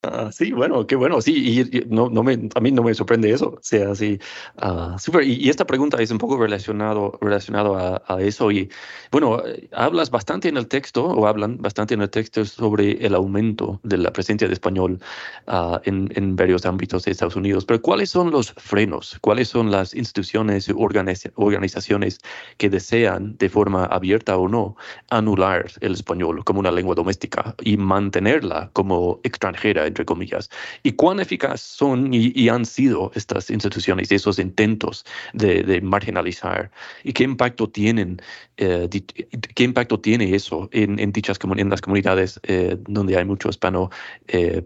Ah, sí, bueno, qué bueno, sí, y, no, no me, a mí no me sorprende eso, o sea, sí, uh, súper, y, esta pregunta es un poco relacionado, relacionado a, eso, y bueno, hablas bastante en el texto, o hablan bastante en el texto sobre el aumento de la presencia de español uh, en, en, varios ámbitos de Estados Unidos, pero ¿cuáles son los frenos? ¿Cuáles son las instituciones y organizaciones que desean, de forma abierta o no, anular el español como una lengua doméstica y mantenerla como extranjera? Entre comillas, y cuán eficaz son y, han sido estas instituciones, esos intentos de, marginalizar, y qué impacto tienen, eh, qué impacto tiene eso en, en dichas en las comunidades eh, donde hay muchos hispano eh,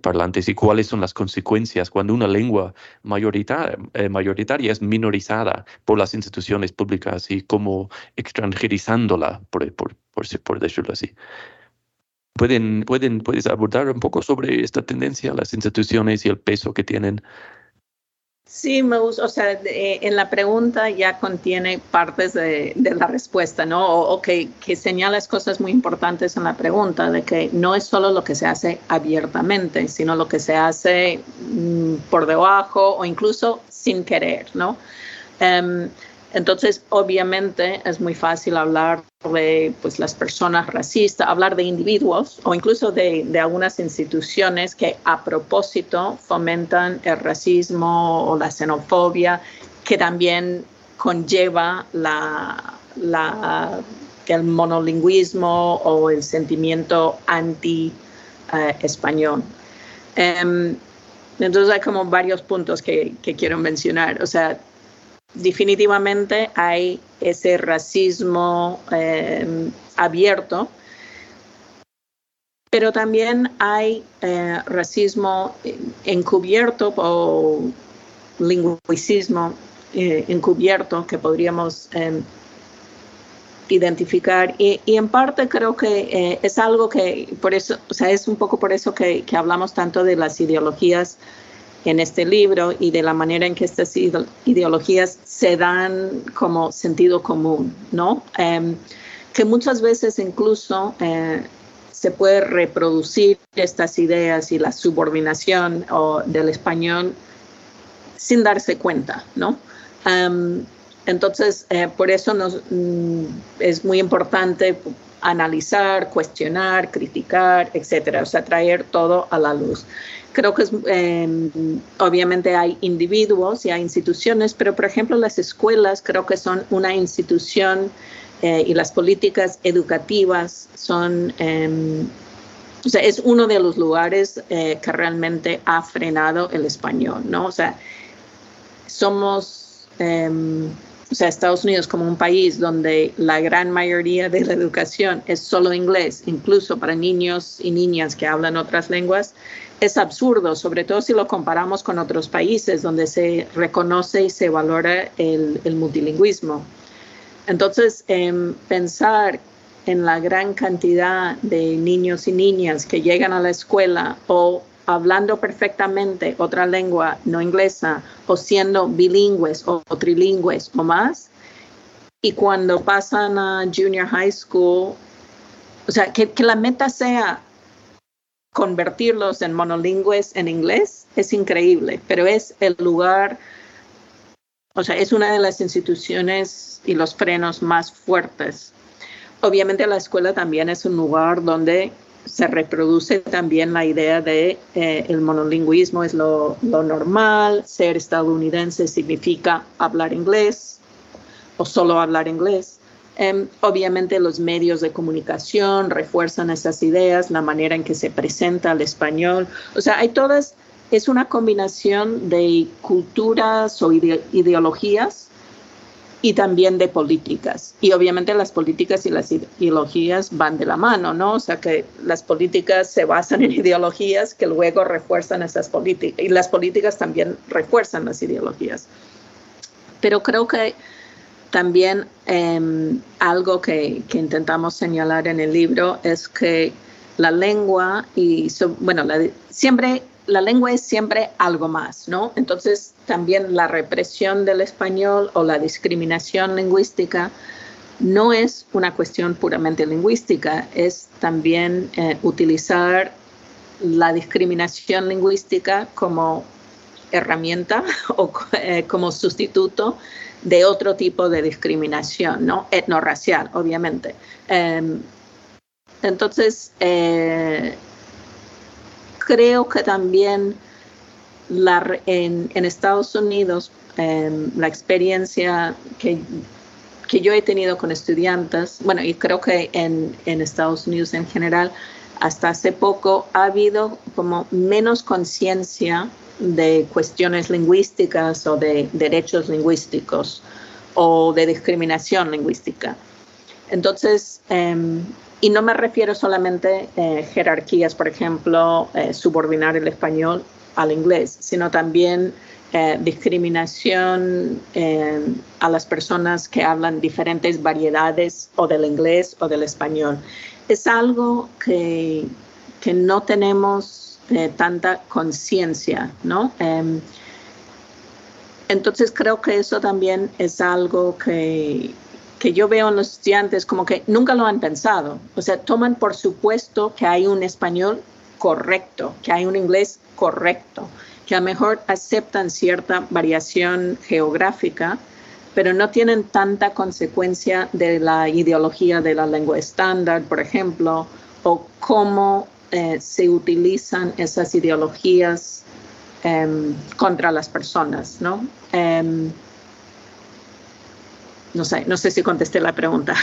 y cuáles son las consecuencias cuando una lengua mayoritaria, mayoritaria es minorizada por las instituciones públicas y como extranjerizándola, por, por, por, por decirlo así. ¿Pueden, pueden, ¿Puedes abordar un poco sobre esta tendencia, las instituciones y el peso que tienen? Sí, me gusta, o sea, en la pregunta ya contiene partes de, de la respuesta, ¿no? O, que, que, señalas cosas muy importantes en la pregunta, de que no es solo lo que se hace abiertamente, sino lo que se hace mm, por debajo o incluso sin querer, ¿no? Um, entonces, obviamente, es muy fácil hablar de pues, las personas racistas, hablar de individuos o incluso de, de, algunas instituciones que a propósito fomentan el racismo o la xenofobia, que también conlleva la, el monolingüismo o el sentimiento anti-español. Em, entonces hay como varios puntos que, que quiero mencionar. O sea, definitivamente hay ese racismo eh, abierto, pero también hay eh, racismo encubierto o lingüicismo eh, encubierto que podríamos identificar. Y, en parte creo que es algo que por eso, o sea, es un poco por eso que hablamos tanto de las ideologías en este libro y de la manera en que estas ideologías se dan como sentido común, ¿no? Em, que muchas veces incluso eh, se puede reproducir estas ideas y la subordinación o, del español sin darse cuenta, ¿no? Em, entonces, eh, por eso nos, mm, es muy importante analizar, cuestionar, criticar, etcétera, o sea, traer todo a la luz. Creo que em, obviamente hay individuos y hay instituciones, pero por ejemplo las escuelas creo que son una institución eh, y las políticas educativas son, em, o sea, es uno de los lugares eh, que realmente ha frenado el español, ¿no? O sea, somos em, o sea, Estados Unidos como un país donde la gran mayoría de la educación es solo inglés, incluso para niños y niñas que hablan otras lenguas, es absurdo, sobre todo si lo comparamos con otros países donde se reconoce y se valora el, multilingüismo. Entonces, em, pensar en la gran cantidad de niños y niñas que llegan a la escuela o hablando perfectamente otra lengua no inglesa o siendo bilingües o, trilingües o más. Y cuando pasan a junior high school, o sea, que, que la meta sea convertirlos en monolingües en inglés, es increíble, pero es el lugar, o sea, es una de las instituciones y los frenos más fuertes obviamente la escuela también es un lugar donde se reproduce también la idea de eh, el monolingüismo es lo, normal, ser estadounidense significa hablar inglés o solo hablar inglés. Em, obviamente los medios de comunicación refuerzan esas ideas, la manera en que se presenta el español. O sea, hay todas, es una combinación de culturas o ideologías y también de políticas. Y obviamente las políticas y las ideologías van de la mano, ¿no? O sea que las políticas se basan en ideologías que luego refuerzan esas políticas y las políticas también refuerzan las ideologías. Pero creo que también em, algo que, que, intentamos señalar en el libro es que la lengua y, bueno, siempre la lengua es siempre algo más, ¿no? Entonces, también la represión del español o la discriminación lingüística no es una cuestión puramente lingüística, es también eh, utilizar la discriminación lingüística como herramienta o eh, como sustituto de otro tipo de discriminación, ¿no? Etnorracial, obviamente. Em, entonces, eh, creo que también la, en, Estados Unidos em, la experiencia que, yo he tenido con estudiantes, bueno, y creo que en, Estados Unidos en general, hasta hace poco ha habido como menos conciencia de cuestiones lingüísticas o de derechos lingüísticos o de discriminación lingüística. Entonces, eh, y no me refiero solamente a eh, jerarquías, por ejemplo, eh, subordinar el español al inglés, sino también eh, discriminación a las personas que hablan diferentes variedades o del inglés o del español. Es algo que, que no tenemos tanta conciencia, ¿no? Em, entonces creo que eso también es algo que, que yo veo en los estudiantes como que nunca lo han pensado. O sea, toman por supuesto que hay un español correcto, que hay un inglés correcto, que a lo mejor aceptan cierta variación geográfica, pero no tienen tanta consecuencia de la ideología de la lengua estándar, por ejemplo, o cómo eh, se utilizan esas ideologías em, contra las personas, ¿no? Em, no sé, no sé si contesté la pregunta.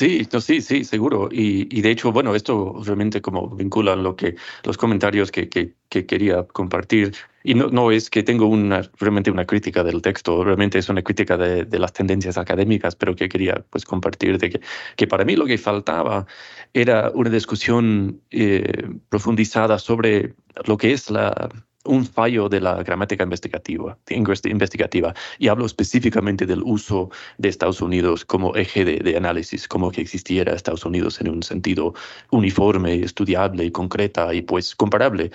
Sí, sí, sí, seguro. Y, de hecho, bueno, esto realmente como vincula lo que los comentarios que, que, que quería compartir. Y no, no, es que tengo una, realmente una crítica del texto, realmente es una crítica de, de las tendencias académicas, pero que quería pues compartir de que, que para mí lo que faltaba era una discusión eh, profundizada sobre lo que es la, un fallo de la gramática investigativa, investigativa, y hablo específicamente del uso de Estados Unidos como eje de, análisis, como que existiera Estados Unidos en un sentido uniforme, estudiable concreta y pues comparable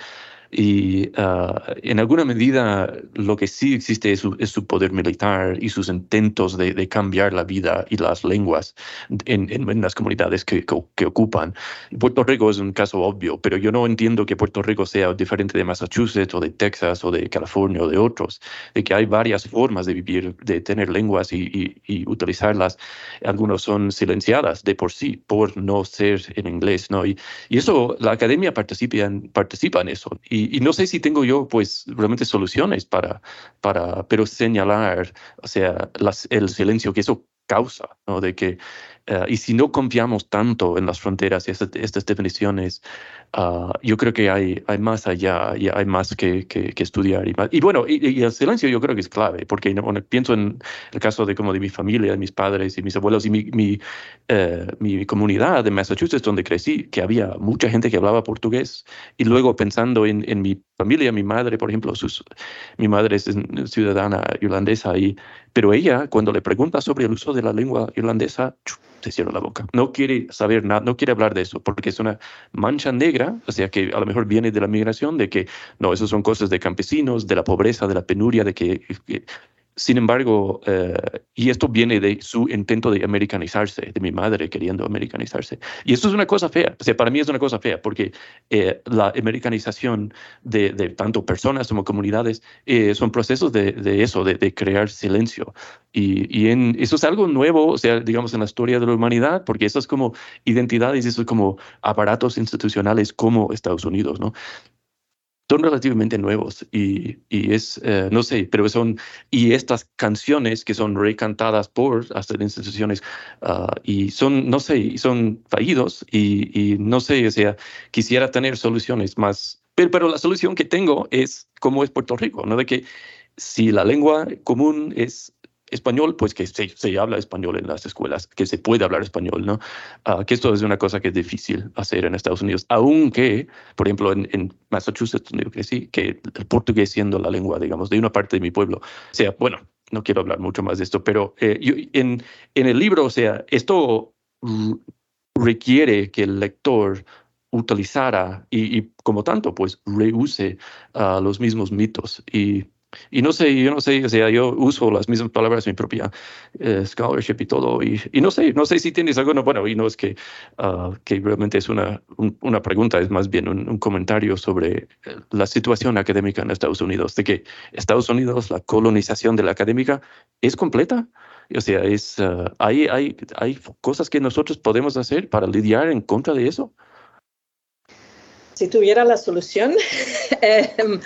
y ah, en alguna medida lo que sí existe es su, poder militar y sus intentos de, cambiar la vida y las lenguas en, en, las comunidades que, que, ocupan. Puerto Rico es un caso obvio, pero yo no entiendo que Puerto Rico sea diferente de Massachusetts o de Texas o de California o de otros, de que hay varias formas de vivir, de tener lenguas y, y, utilizarlas. Algunos son silenciadas de por sí por no ser en inglés, ¿no? Y, y eso, la academia participa en, participa en eso. Y, no sé si tengo yo, pues, realmente soluciones para, para pero señalar, o sea, el silencio que eso causa, ¿no? De que, eh, y si no confiamos tanto en las fronteras y estas, estas definiciones, uh, yo creo que hay, hay más allá y hay más que, que, estudiar. Y, más. y bueno, y, el silencio yo creo que es clave, porque pienso en el caso de como de mi familia, de mis padres y mis abuelos y mi, mi, uh, mi comunidad de Massachusetts donde crecí, que había mucha gente que hablaba portugués, y luego pensando en, en mi familia, mi madre, por ejemplo, sus, mi madre es ciudadana irlandesa, y, pero ella, cuando le pregunta sobre el uso de la lengua irlandesa, se cierra la boca. No quiere saber nada, no quiere hablar de eso, porque es una mancha negra, o sea que a lo mejor viene de la migración, de que no, eso son cosas de campesinos, de la pobreza, de la penuria, de que, sin embargo, eh, y esto viene de su intento de americanizarse, de mi madre queriendo americanizarse. Y esto es una cosa fea, o sea, para mí es una cosa fea, porque eh, la americanización de, tanto personas como comunidades eh, son procesos de, eso, de, crear silencio. Y, eso es algo nuevo, o sea, digamos, en la historia de la humanidad, porque eso es como identidades, eso es como aparatos institucionales como Estados Unidos, ¿no? Son relativamente nuevos y, y es, eh, no sé, pero son, y estas canciones que son recantadas por hasta instituciones uh, y son, no sé, son fallidos y, y, no sé, o sea, quisiera tener soluciones más, pero, pero la solución que tengo es como es Puerto Rico, ¿no? De que si la lengua común es español, pues que se, se, habla español en las escuelas, que se puede hablar español, ¿no? Uh, que esto es una cosa que es difícil hacer en Estados Unidos, aunque, por ejemplo, en, en Massachusetts, donde yo crecí, que el portugués siendo la lengua, digamos, de una parte de mi pueblo, sea, bueno, no quiero hablar mucho más de esto, pero eh, yo, en, en el libro, o sea, esto requiere que el lector utilizara y, y como tanto, pues reuse uh, los mismos mitos y y no sé, yo no sé, o sea, yo uso las mismas palabras mi propia eh, scholarship y todo, y, y, no sé, no sé si tienes alguna, bueno, y no es que, uh, que realmente es una, una pregunta, es más bien un, comentario sobre eh, la situación académica en Estados Unidos, de que Estados Unidos, la colonización de la académica es completa. O sea, es, uh, hay, hay, hay cosas que nosotros podemos hacer para lidiar en contra de eso. Si tuviera la solución, em,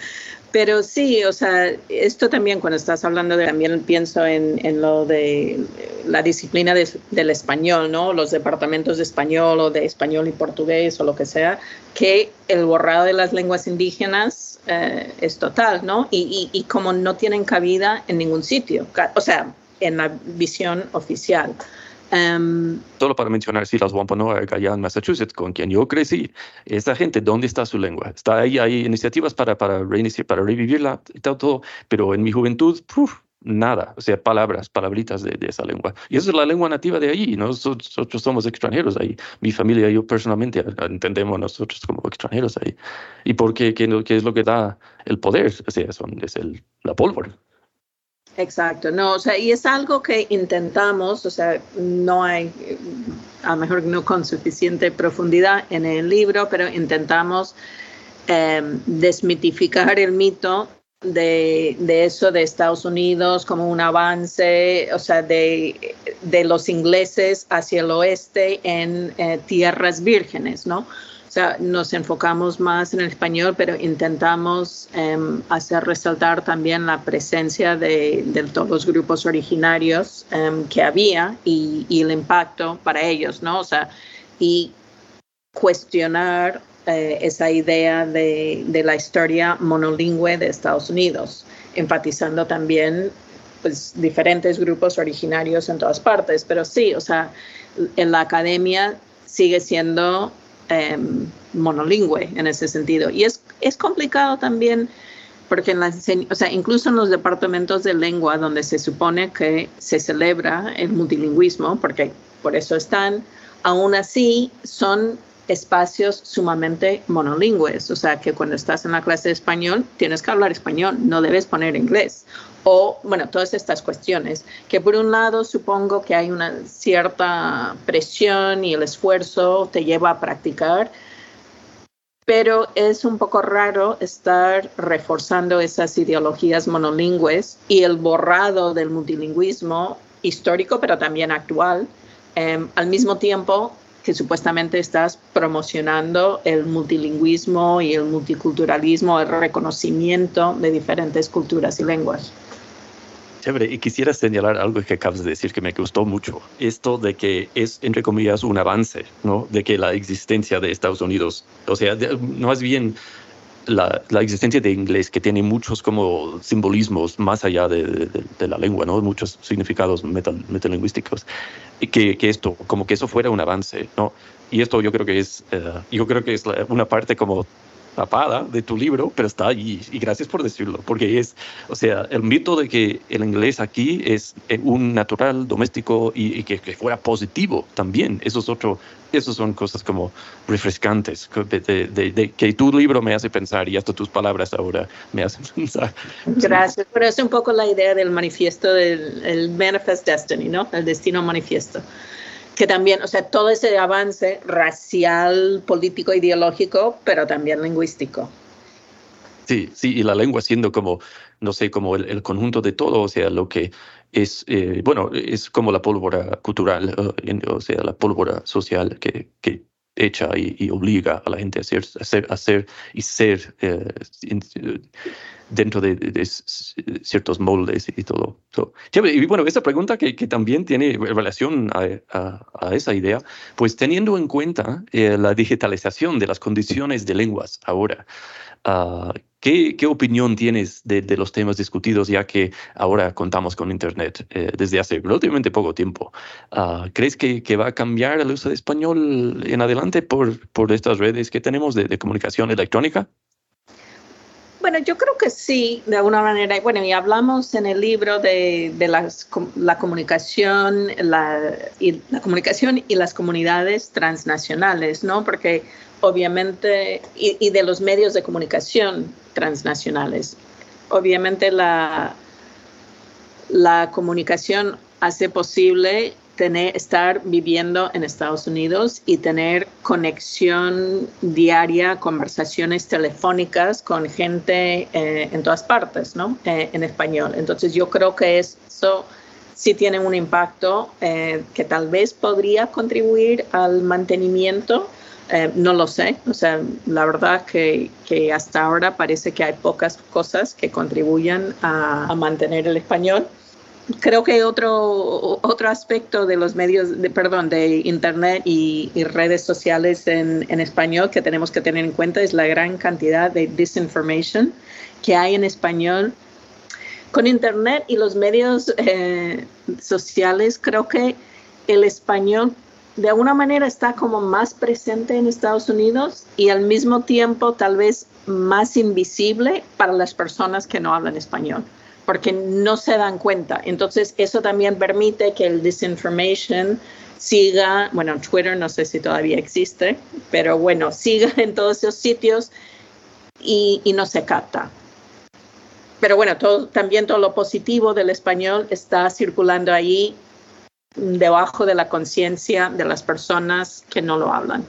pero sí, o sea, esto también cuando estás hablando de, también pienso en, en lo de la disciplina del español, ¿no? Los departamentos de español o de español y portugués o lo que sea, que el borrado de las lenguas indígenas eh, es total, ¿no? Y, y, y como no tienen cabida en ningún sitio, o sea, en la visión oficial. Um, Solo para mencionar, si las Wampanoag allá en Massachusetts, con quien yo crecí, esa gente, ¿dónde está su lengua? Está ahí, hay iniciativas para, para reiniciar, para revivirla y todo, pero en mi juventud, nada, o sea, palabras, palabritas de, de, esa lengua. Y esa es la lengua nativa de ahí, nosotros, nosotros somos extranjeros ahí. Mi familia y yo personalmente entendemos nosotros como extranjeros ahí. ¿Y por qué? ¿Qué, qué es lo que da el poder? O sea, son, es el, la pólvora. Exacto, no, o sea, y es algo que intentamos, o sea, no hay, a lo mejor no con suficiente profundidad en el libro, pero intentamos eh, desmitificar el mito de, de, eso de Estados Unidos como un avance, o sea, de, de los ingleses hacia el oeste en eh, tierras vírgenes, ¿no? O sea, nos enfocamos más en el español, pero intentamos um, hacer resaltar también la presencia de, de todos los grupos originarios um, que había y, y, el impacto para ellos, ¿no? O sea, y cuestionar eh, esa idea de, de, la historia monolingüe de Estados Unidos, enfatizando también pues, diferentes grupos originarios en todas partes. Pero sí, o sea, en la academia sigue siendo Em, monolingüe en ese sentido. Y es, es complicado también porque en la, o sea, incluso en los departamentos de lengua donde se supone que se celebra el multilingüismo, porque por eso están, aún así son espacios sumamente monolingües, o sea que cuando estás en la clase de español tienes que hablar español, no debes poner inglés o, bueno, todas estas cuestiones, que por un lado supongo que hay una cierta presión y el esfuerzo te lleva a practicar, pero es un poco raro estar reforzando esas ideologías monolingües y el borrado del multilingüismo histórico, pero también actual, eh, al mismo tiempo que supuestamente estás promocionando el multilingüismo y el multiculturalismo, el reconocimiento de diferentes culturas y lenguas. Chévere, y quisiera señalar algo que acabas de decir que me gustó mucho. Esto de que es, entre comillas, un avance, ¿no? De que la existencia de Estados Unidos, o sea, no más bien la, la, existencia de inglés, que tiene muchos como simbolismos más allá de, de, de la lengua, ¿no? Muchos significados metal, metalingüísticos. Y que, que, esto, como que eso fuera un avance, ¿no? Y esto yo creo que es, uh, yo creo que es una parte como tapada de tu libro, pero está allí y gracias por decirlo, porque es, o sea, el mito de que el inglés aquí es eh, un natural doméstico y, que, fuera positivo también, eso es otro, eso son cosas como refrescantes, de, que tu libro me hace pensar y hasta tus palabras ahora me hacen pensar. Gracias, pero es un poco la idea del manifiesto del el Manifest Destiny, ¿no? El destino manifiesto que también, o sea, todo ese avance racial, político, ideológico, pero también lingüístico. Sí, sí, y la lengua siendo como, no sé, como el, conjunto de todo, o sea, lo que es, eh, bueno, es como la pólvora cultural, eh, o sea, la pólvora social que, que echa y, obliga a la gente a hacer, hacer y ser eh, dentro de, ciertos moldes y todo. y bueno, esa pregunta que, que también tiene relación a, a, esa idea, pues teniendo en cuenta eh, la digitalización de las condiciones de lenguas ahora, uh, ¿qué, ¿qué, opinión tienes de, de, los temas discutidos ya que ahora contamos con Internet eh, desde hace relativamente poco tiempo? Uh, ¿Crees que, que, va a cambiar el uso de español en adelante por, por estas redes que tenemos de, de comunicación electrónica? Bueno, yo creo que sí, de alguna manera. Bueno, y hablamos en el libro de, de las, la comunicación, la, y la comunicación y las comunidades transnacionales, ¿no? Porque obviamente, y, y de los medios de comunicación transnacionales. Obviamente la, la comunicación hace posible tener, estar viviendo en Estados Unidos y tener conexión diaria, conversaciones telefónicas con gente eh, en todas partes, ¿no? Eh, en español. Entonces yo creo que eso sí tiene un impacto eh, que tal vez podría contribuir al mantenimiento. no lo sé, o sea, la verdad que, que, hasta ahora parece que hay pocas cosas que contribuyan a mantener el español creo que otro, otro aspecto de los medios, de, perdón, de Internet y, redes sociales en, en, español que tenemos que tener en cuenta es la gran cantidad de disinformation que hay en español. Con Internet y los medios eh, sociales, creo que el español de alguna manera está como más presente en Estados Unidos y al mismo tiempo tal vez más invisible para las personas que no hablan español porque no se dan cuenta. Entonces, eso también permite que el disinformation siga, bueno, Twitter no sé si todavía existe, pero bueno, siga en todos esos sitios y, no se capta. Pero bueno, todo, también todo lo positivo del español está circulando ahí debajo de la conciencia de las personas que no lo hablan.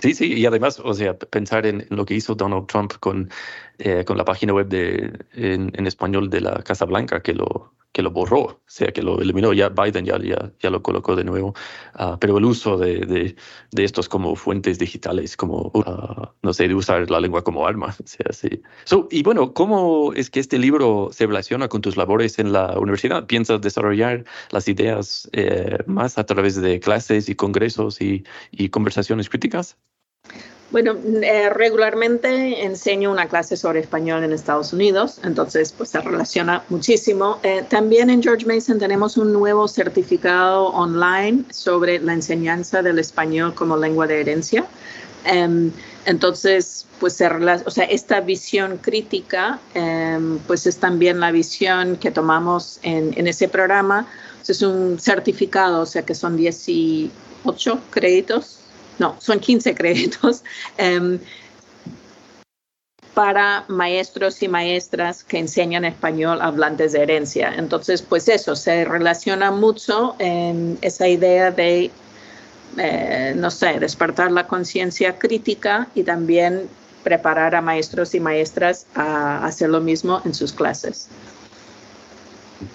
Sí, sí, y además, o sea, pensar en, lo que hizo Donald Trump con, eh, con la página web de, en, español de la Casa Blanca, que lo, que lo borró, o sea, que lo eliminó, ya Biden ya, ya, ya lo colocó de nuevo, uh, pero el uso de, de, de, estos como fuentes digitales, como, uh, no sé, de usar la lengua como arma, o sea, sí. So, y bueno, ¿cómo es que este libro se relaciona con tus labores en la universidad? ¿Piensas desarrollar las ideas eh, más a través de clases y congresos y, y conversaciones críticas? Bueno, eh, regularmente enseño una clase sobre español en Estados Unidos, entonces pues se relaciona muchísimo. Eh, también en George Mason tenemos un nuevo certificado online sobre la enseñanza del español como lengua de herencia. Em, entonces, pues se, o sea, esta visión crítica, em, pues es también la visión que tomamos en, en ese programa. Es un certificado, o sea que son 18 créditos no, son 15 créditos em, para maestros y maestras que enseñan español hablantes de herencia. Entonces, pues eso, se relaciona mucho en esa idea de, eh, no sé, despertar la conciencia crítica y también preparar a maestros y maestras a hacer lo mismo en sus clases.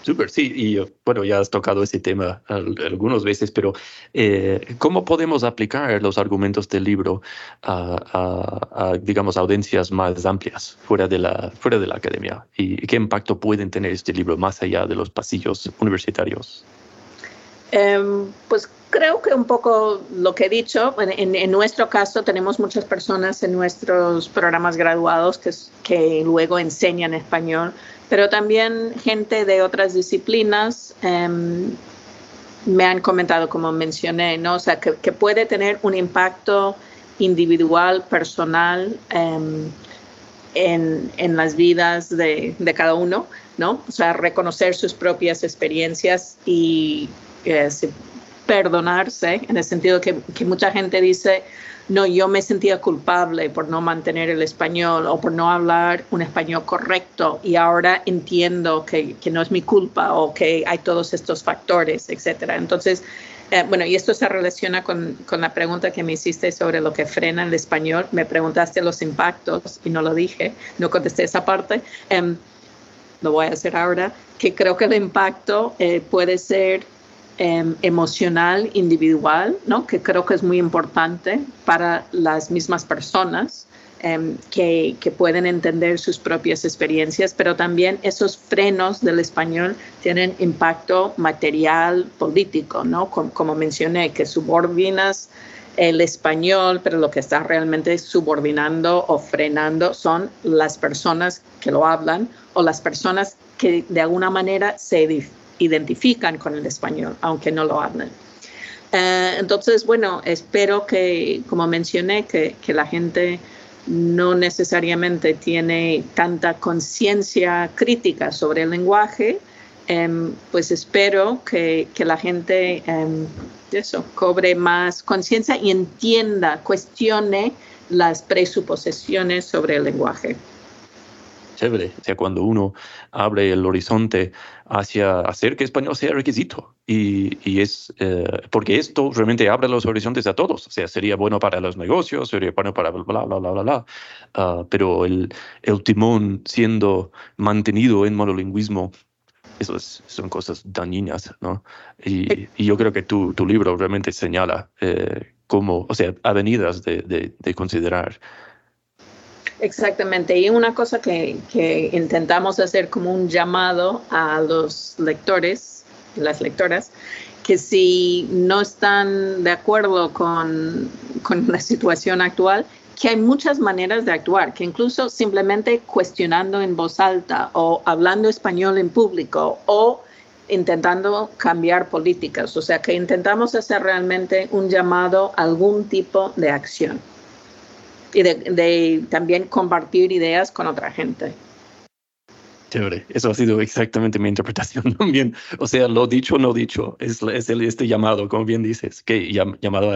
Súper, sí, y bueno, ya has tocado ese tema algunas veces, pero eh, ¿cómo podemos aplicar los argumentos del libro a, digamos, audiencias más amplias fuera de, la, fuera de la academia? ¿Y qué impacto pueden tener este libro más allá de los pasillos universitarios? Em, pues creo que un poco lo que he dicho, en, nuestro caso tenemos muchas personas en nuestros programas graduados que luego enseñan español pero también gente de otras disciplinas em, me han comentado, como mencioné, ¿no? O sea, que, puede tener un impacto individual, personal, em, en, en, las vidas de, de, cada uno, ¿no? O sea, reconocer sus propias experiencias y eh, perdonarse, en el sentido que, que mucha gente dice, no, yo me sentía culpable por no mantener el español o por no hablar un español correcto y ahora entiendo que, que no es mi culpa o que hay todos estos factores, etcétera. Entonces, eh, bueno, y esto se relaciona con, con, la pregunta que me hiciste sobre lo que frena el español. Me preguntaste los impactos y no lo dije, no contesté esa parte. Um, lo voy a hacer ahora, que creo que el impacto eh, puede ser Em, emocional individual, ¿no? que creo que es muy importante para las mismas personas em, que, pueden entender sus propias experiencias, pero también esos frenos del español tienen impacto material, político, ¿no? como, como mencioné, que subordinas el español, pero lo que está realmente subordinando o frenando son las personas que lo hablan o las personas que de alguna manera se identifican con el español, aunque no lo hablen. Eh, entonces, bueno, espero que, como mencioné, que, que la gente no necesariamente tiene tanta conciencia crítica sobre el lenguaje, em, pues espero que, que la gente em, eso, cobre más conciencia y entienda, cuestione las presuposiciones sobre el lenguaje chévere. O sea, cuando uno abre el horizonte hacia hacer que español sea requisito. Y, y es eh, porque esto realmente abre los horizontes a todos. O sea, sería bueno para los negocios, sería bueno para bla, bla, bla, bla, bla. Uh, pero el, el timón siendo mantenido en monolingüismo eso son cosas dañinas, ¿no? Y, y, yo creo que tu, tu libro realmente señala eh, cómo, o sea, avenidas de, de, de considerar Exactamente, y una cosa que, que, intentamos hacer como un llamado a los lectores, las lectoras, que si no están de acuerdo con, con la situación actual, que hay muchas maneras de actuar, que incluso simplemente cuestionando en voz alta o hablando español en público o intentando cambiar políticas, o sea que intentamos hacer realmente un llamado a algún tipo de acción y de, también compartir ideas con otra gente. Chévere, eso ha sido exactamente mi interpretación también. O sea, lo dicho no dicho, es, es el, este llamado, como bien dices, que llamado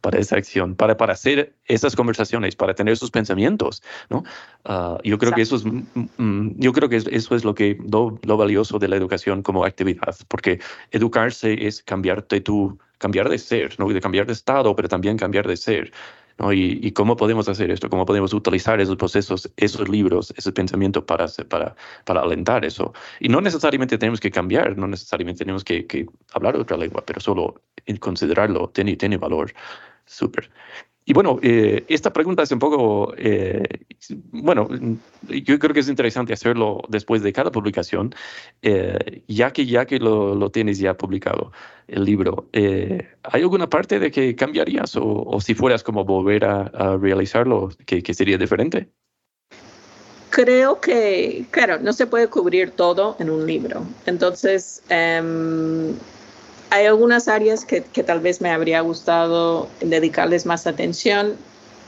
para esa acción, para, para hacer esas conversaciones, para tener esos pensamientos, ¿no? Ah, yo creo que eso es, mm, mm, yo creo que eso es lo que lo, lo, valioso de la educación como actividad, porque educarse es cambiarte tú, cambiar de ser, ¿no? De cambiar de estado, pero también cambiar de ser. Y, cómo podemos hacer esto, cómo podemos utilizar esos procesos, esos libros, ese pensamiento para, para, alentar eso. Y no necesariamente tenemos que cambiar, no necesariamente tenemos que, que hablar otra lengua, pero solo considerarlo tiene, tiene valor. Súper. Y bueno, eh, esta pregunta es un poco, eh, bueno, yo creo que es interesante hacerlo después de cada publicación, eh, ya que ya que lo, lo, tienes ya publicado, el libro, ¿hay alguna parte de que cambiarías o, si fueras como volver a, realizarlo, que, sería diferente? Creo que, claro, no se puede cubrir todo en un libro. Entonces, um, hay algunas áreas que, tal vez me habría gustado dedicarles más atención,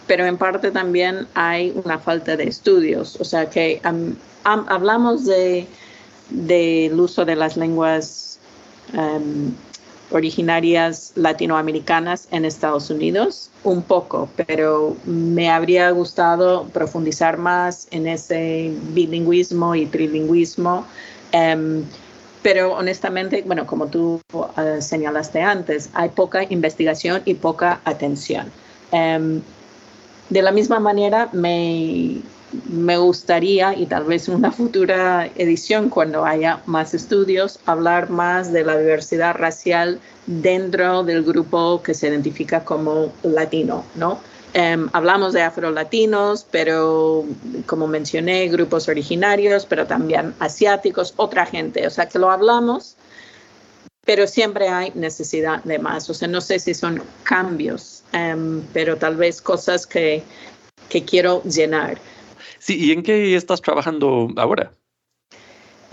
pero en parte también hay una falta de estudios. O sea que hablamos del de, uso de las lenguas um, originarias latinoamericanas en Estados Unidos, un poco, pero me habría gustado profundizar más en ese bilingüismo y trilingüismo. Pero honestamente, bueno, como tú uh, señalaste antes, hay poca investigación y poca atención. Um, de la misma manera, me, me gustaría, y tal vez en una futura edición, cuando haya más estudios, hablar más de la diversidad racial dentro del grupo que se identifica como latino, ¿no? Um, hablamos de afrolatinos, pero como mencioné, grupos originarios, pero también asiáticos, otra gente. O sea, que lo hablamos, pero siempre hay necesidad de más. O sea, no sé si son cambios, um, pero tal vez cosas que, que quiero llenar. Sí, ¿y en qué estás trabajando ahora?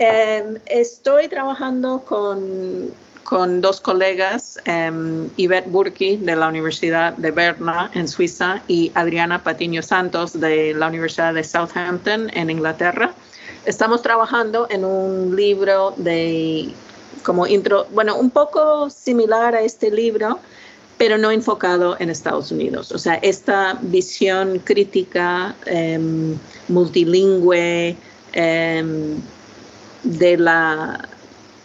Um, estoy trabajando con con dos colegas, um, Yvette Burki de la Universidad de Berna en Suiza y Adriana Patiño Santos de la Universidad de Southampton en Inglaterra. Estamos trabajando en un libro de como intro, bueno, un poco similar a este libro, pero no enfocado en Estados Unidos. O sea, esta visión crítica em, multilingüe em, de la,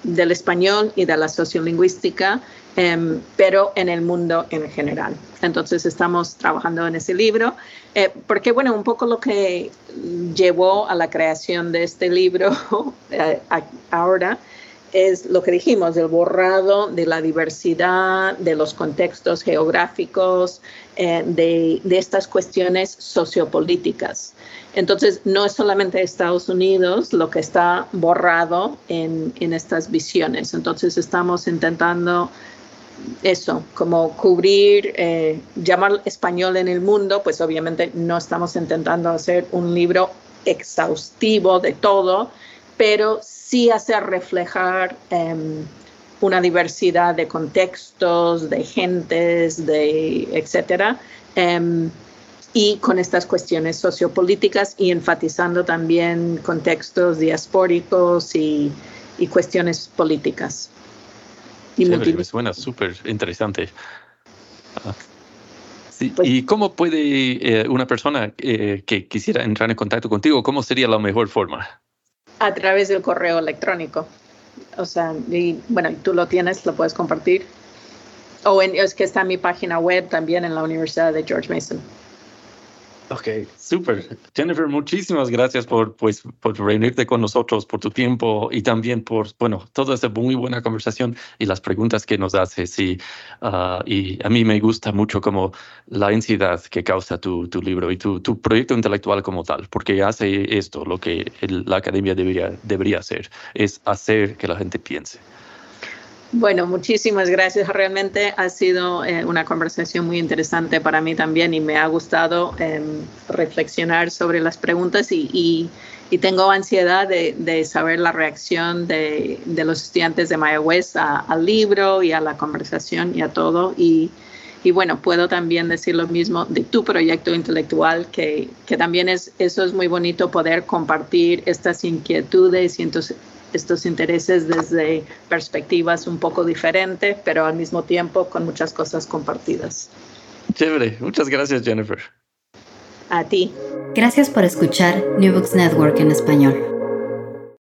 del español y de la sociolingüística, em, pero en el mundo en general. Entonces estamos trabajando en ese libro, eh, porque bueno, un poco lo que llevó a la creación de este libro eh, ahora es lo que dijimos, el borrado de la diversidad, de los contextos geográficos, eh, de, estas cuestiones sociopolíticas. Entonces, no es solamente Estados Unidos lo que está borrado en, estas visiones. Entonces, estamos intentando eso, como cubrir, eh, llamar español en el mundo, pues obviamente no estamos intentando hacer un libro exhaustivo de todo, pero hacer reflejar em, una diversidad de contextos, de gentes, de etcétera, em, y con estas cuestiones sociopolíticas y enfatizando también contextos diaspóricos y, cuestiones políticas. Y me suena súper interesante. Ah, pues ¿Y cómo puede eh, una persona eh, que quisiera entrar en contacto contigo, cómo sería la mejor forma? A través del correo electrónico. O sea, y bueno, tú lo tienes, lo puedes compartir. O en, es que está en mi página web también en la Universidad de George Mason. Ok, súper. Jennifer, muchísimas gracias por, pues, por reunirte con nosotros, por tu tiempo y también por, bueno, toda esta muy buena conversación y las preguntas que nos haces. Y, ah, y a mí me gusta mucho como la ansiedad que causa tu, tu libro y tu, tu, proyecto intelectual como tal, porque hace esto, lo que la academia debería, debería hacer, es hacer que la gente piense. Bueno, muchísimas gracias. Realmente ha sido eh, una conversación muy interesante para mí también y me ha gustado em, reflexionar sobre las preguntas y, tengo ansiedad de, saber la reacción de, los estudiantes de Maya West al libro y a la conversación y a todo. Y, bueno, puedo también decir lo mismo de tu proyecto intelectual, que, que también es, eso es muy bonito poder compartir estas inquietudes y entonces estos intereses desde perspectivas un poco diferentes, pero al mismo tiempo con muchas cosas compartidas. Chévere, muchas gracias Jennifer. A ti. Gracias por escuchar New Books Network en español.